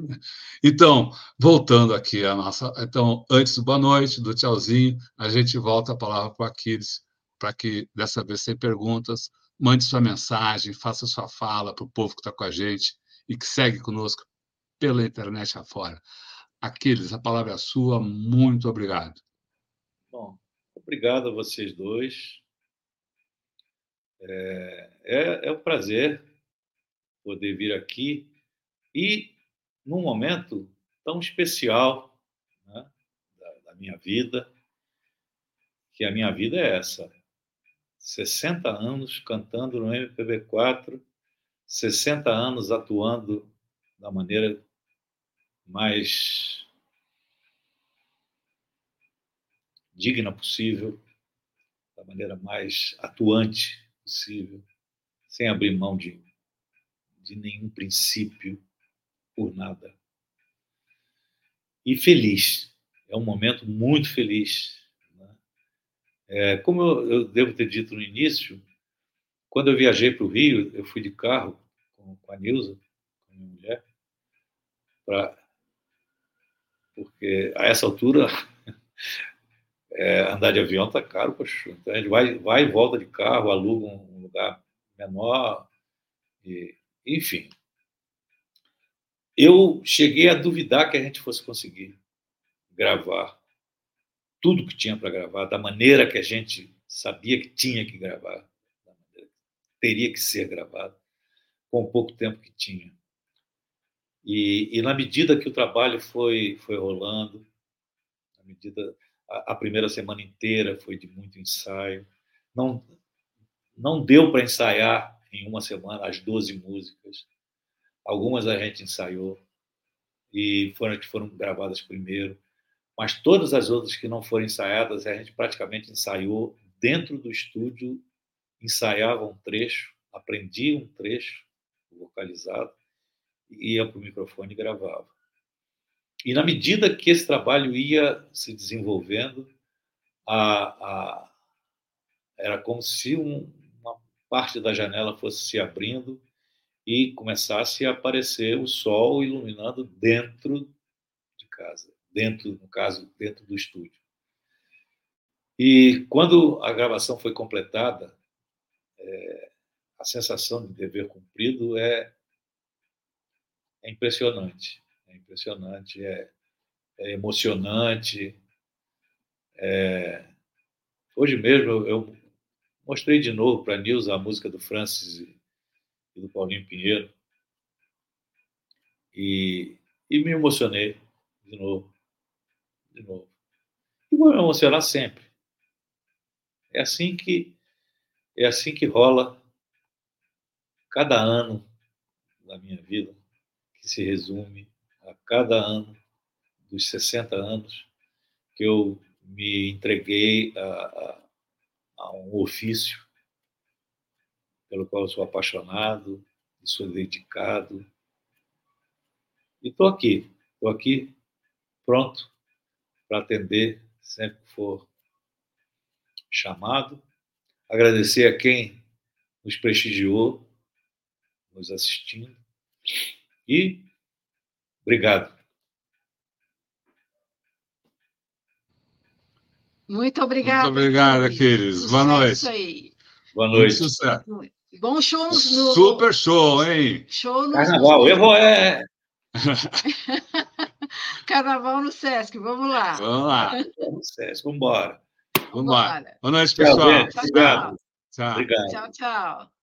Então, voltando aqui a nossa. Então, antes do boa noite, do tchauzinho, a gente volta a palavra para o Aquiles, para que, dessa vez, sem perguntas, mande sua mensagem, faça sua fala para o povo que está com a gente e que segue conosco pela internet afora. Aquiles, a palavra é sua, muito obrigado. Bom, Obrigado a vocês dois. É, é, é um prazer poder vir aqui e, num momento tão especial né, da, da minha vida, que a minha vida é essa. 60 anos cantando no MPB4, 60 anos atuando da maneira mais digna possível, da maneira mais atuante possível, sem abrir mão de, de nenhum princípio por nada. E feliz. É um momento muito feliz. É, como eu, eu, devo ter dito no início, quando eu viajei para o Rio, eu fui de carro com, com a Nilza, com a minha mulher, pra, porque a essa altura é, andar de avião está caro, poxa. Então a gente vai, vai e volta de carro, aluga um lugar menor, e, enfim. Eu cheguei a duvidar que a gente fosse conseguir gravar tudo que tinha para gravar, da maneira que a gente sabia que tinha que gravar, que teria que ser gravado, com o pouco tempo que tinha. E, e na medida que o trabalho foi, foi rolando, na medida a, primeira semana inteira foi de muito ensaio. Não, não deu para ensaiar em uma semana as 12 músicas. Algumas a gente ensaiou e foram foram gravadas primeiro, mas todas as outras que não foram ensaiadas a gente praticamente ensaiou dentro do estúdio, ensaiava um trecho, aprendia um trecho vocalizado, ia para o microfone e gravava. E na medida que esse trabalho ia se desenvolvendo, a, a, era como se um, uma parte da janela fosse se abrindo e começasse a aparecer o sol iluminando dentro de casa, dentro, no caso, dentro do estúdio. E quando a gravação foi completada, é, a sensação de dever cumprido é, é impressionante impressionante, é, é emocionante. É... Hoje mesmo eu mostrei de novo para a Nilza a música do Francis e do Paulinho Pinheiro e, e me emocionei de novo, de novo. E vou me emocionar sempre. É assim que é assim que rola cada ano da minha vida, que se resume a cada ano dos 60 anos que eu me entreguei a, a, a um ofício pelo qual sou apaixonado, sou dedicado. E estou aqui, estou aqui pronto para atender sempre que for chamado. Agradecer a quem nos prestigiou, nos assistindo. E obrigado. Muito obrigada. Muito obrigada, queridos. Boa noite. Aí. Boa noite. Muito sucesso. Bom show no. Super show, hein? Show no. Carnaval, eu vou. É... Carnaval no Sesc, vamos lá. Vamos lá. No Sesc, vamos embora. Vamos embora. Boa noite, pessoal. Tchau, Obrigado. Tchau. Obrigado. Tchau, tchau.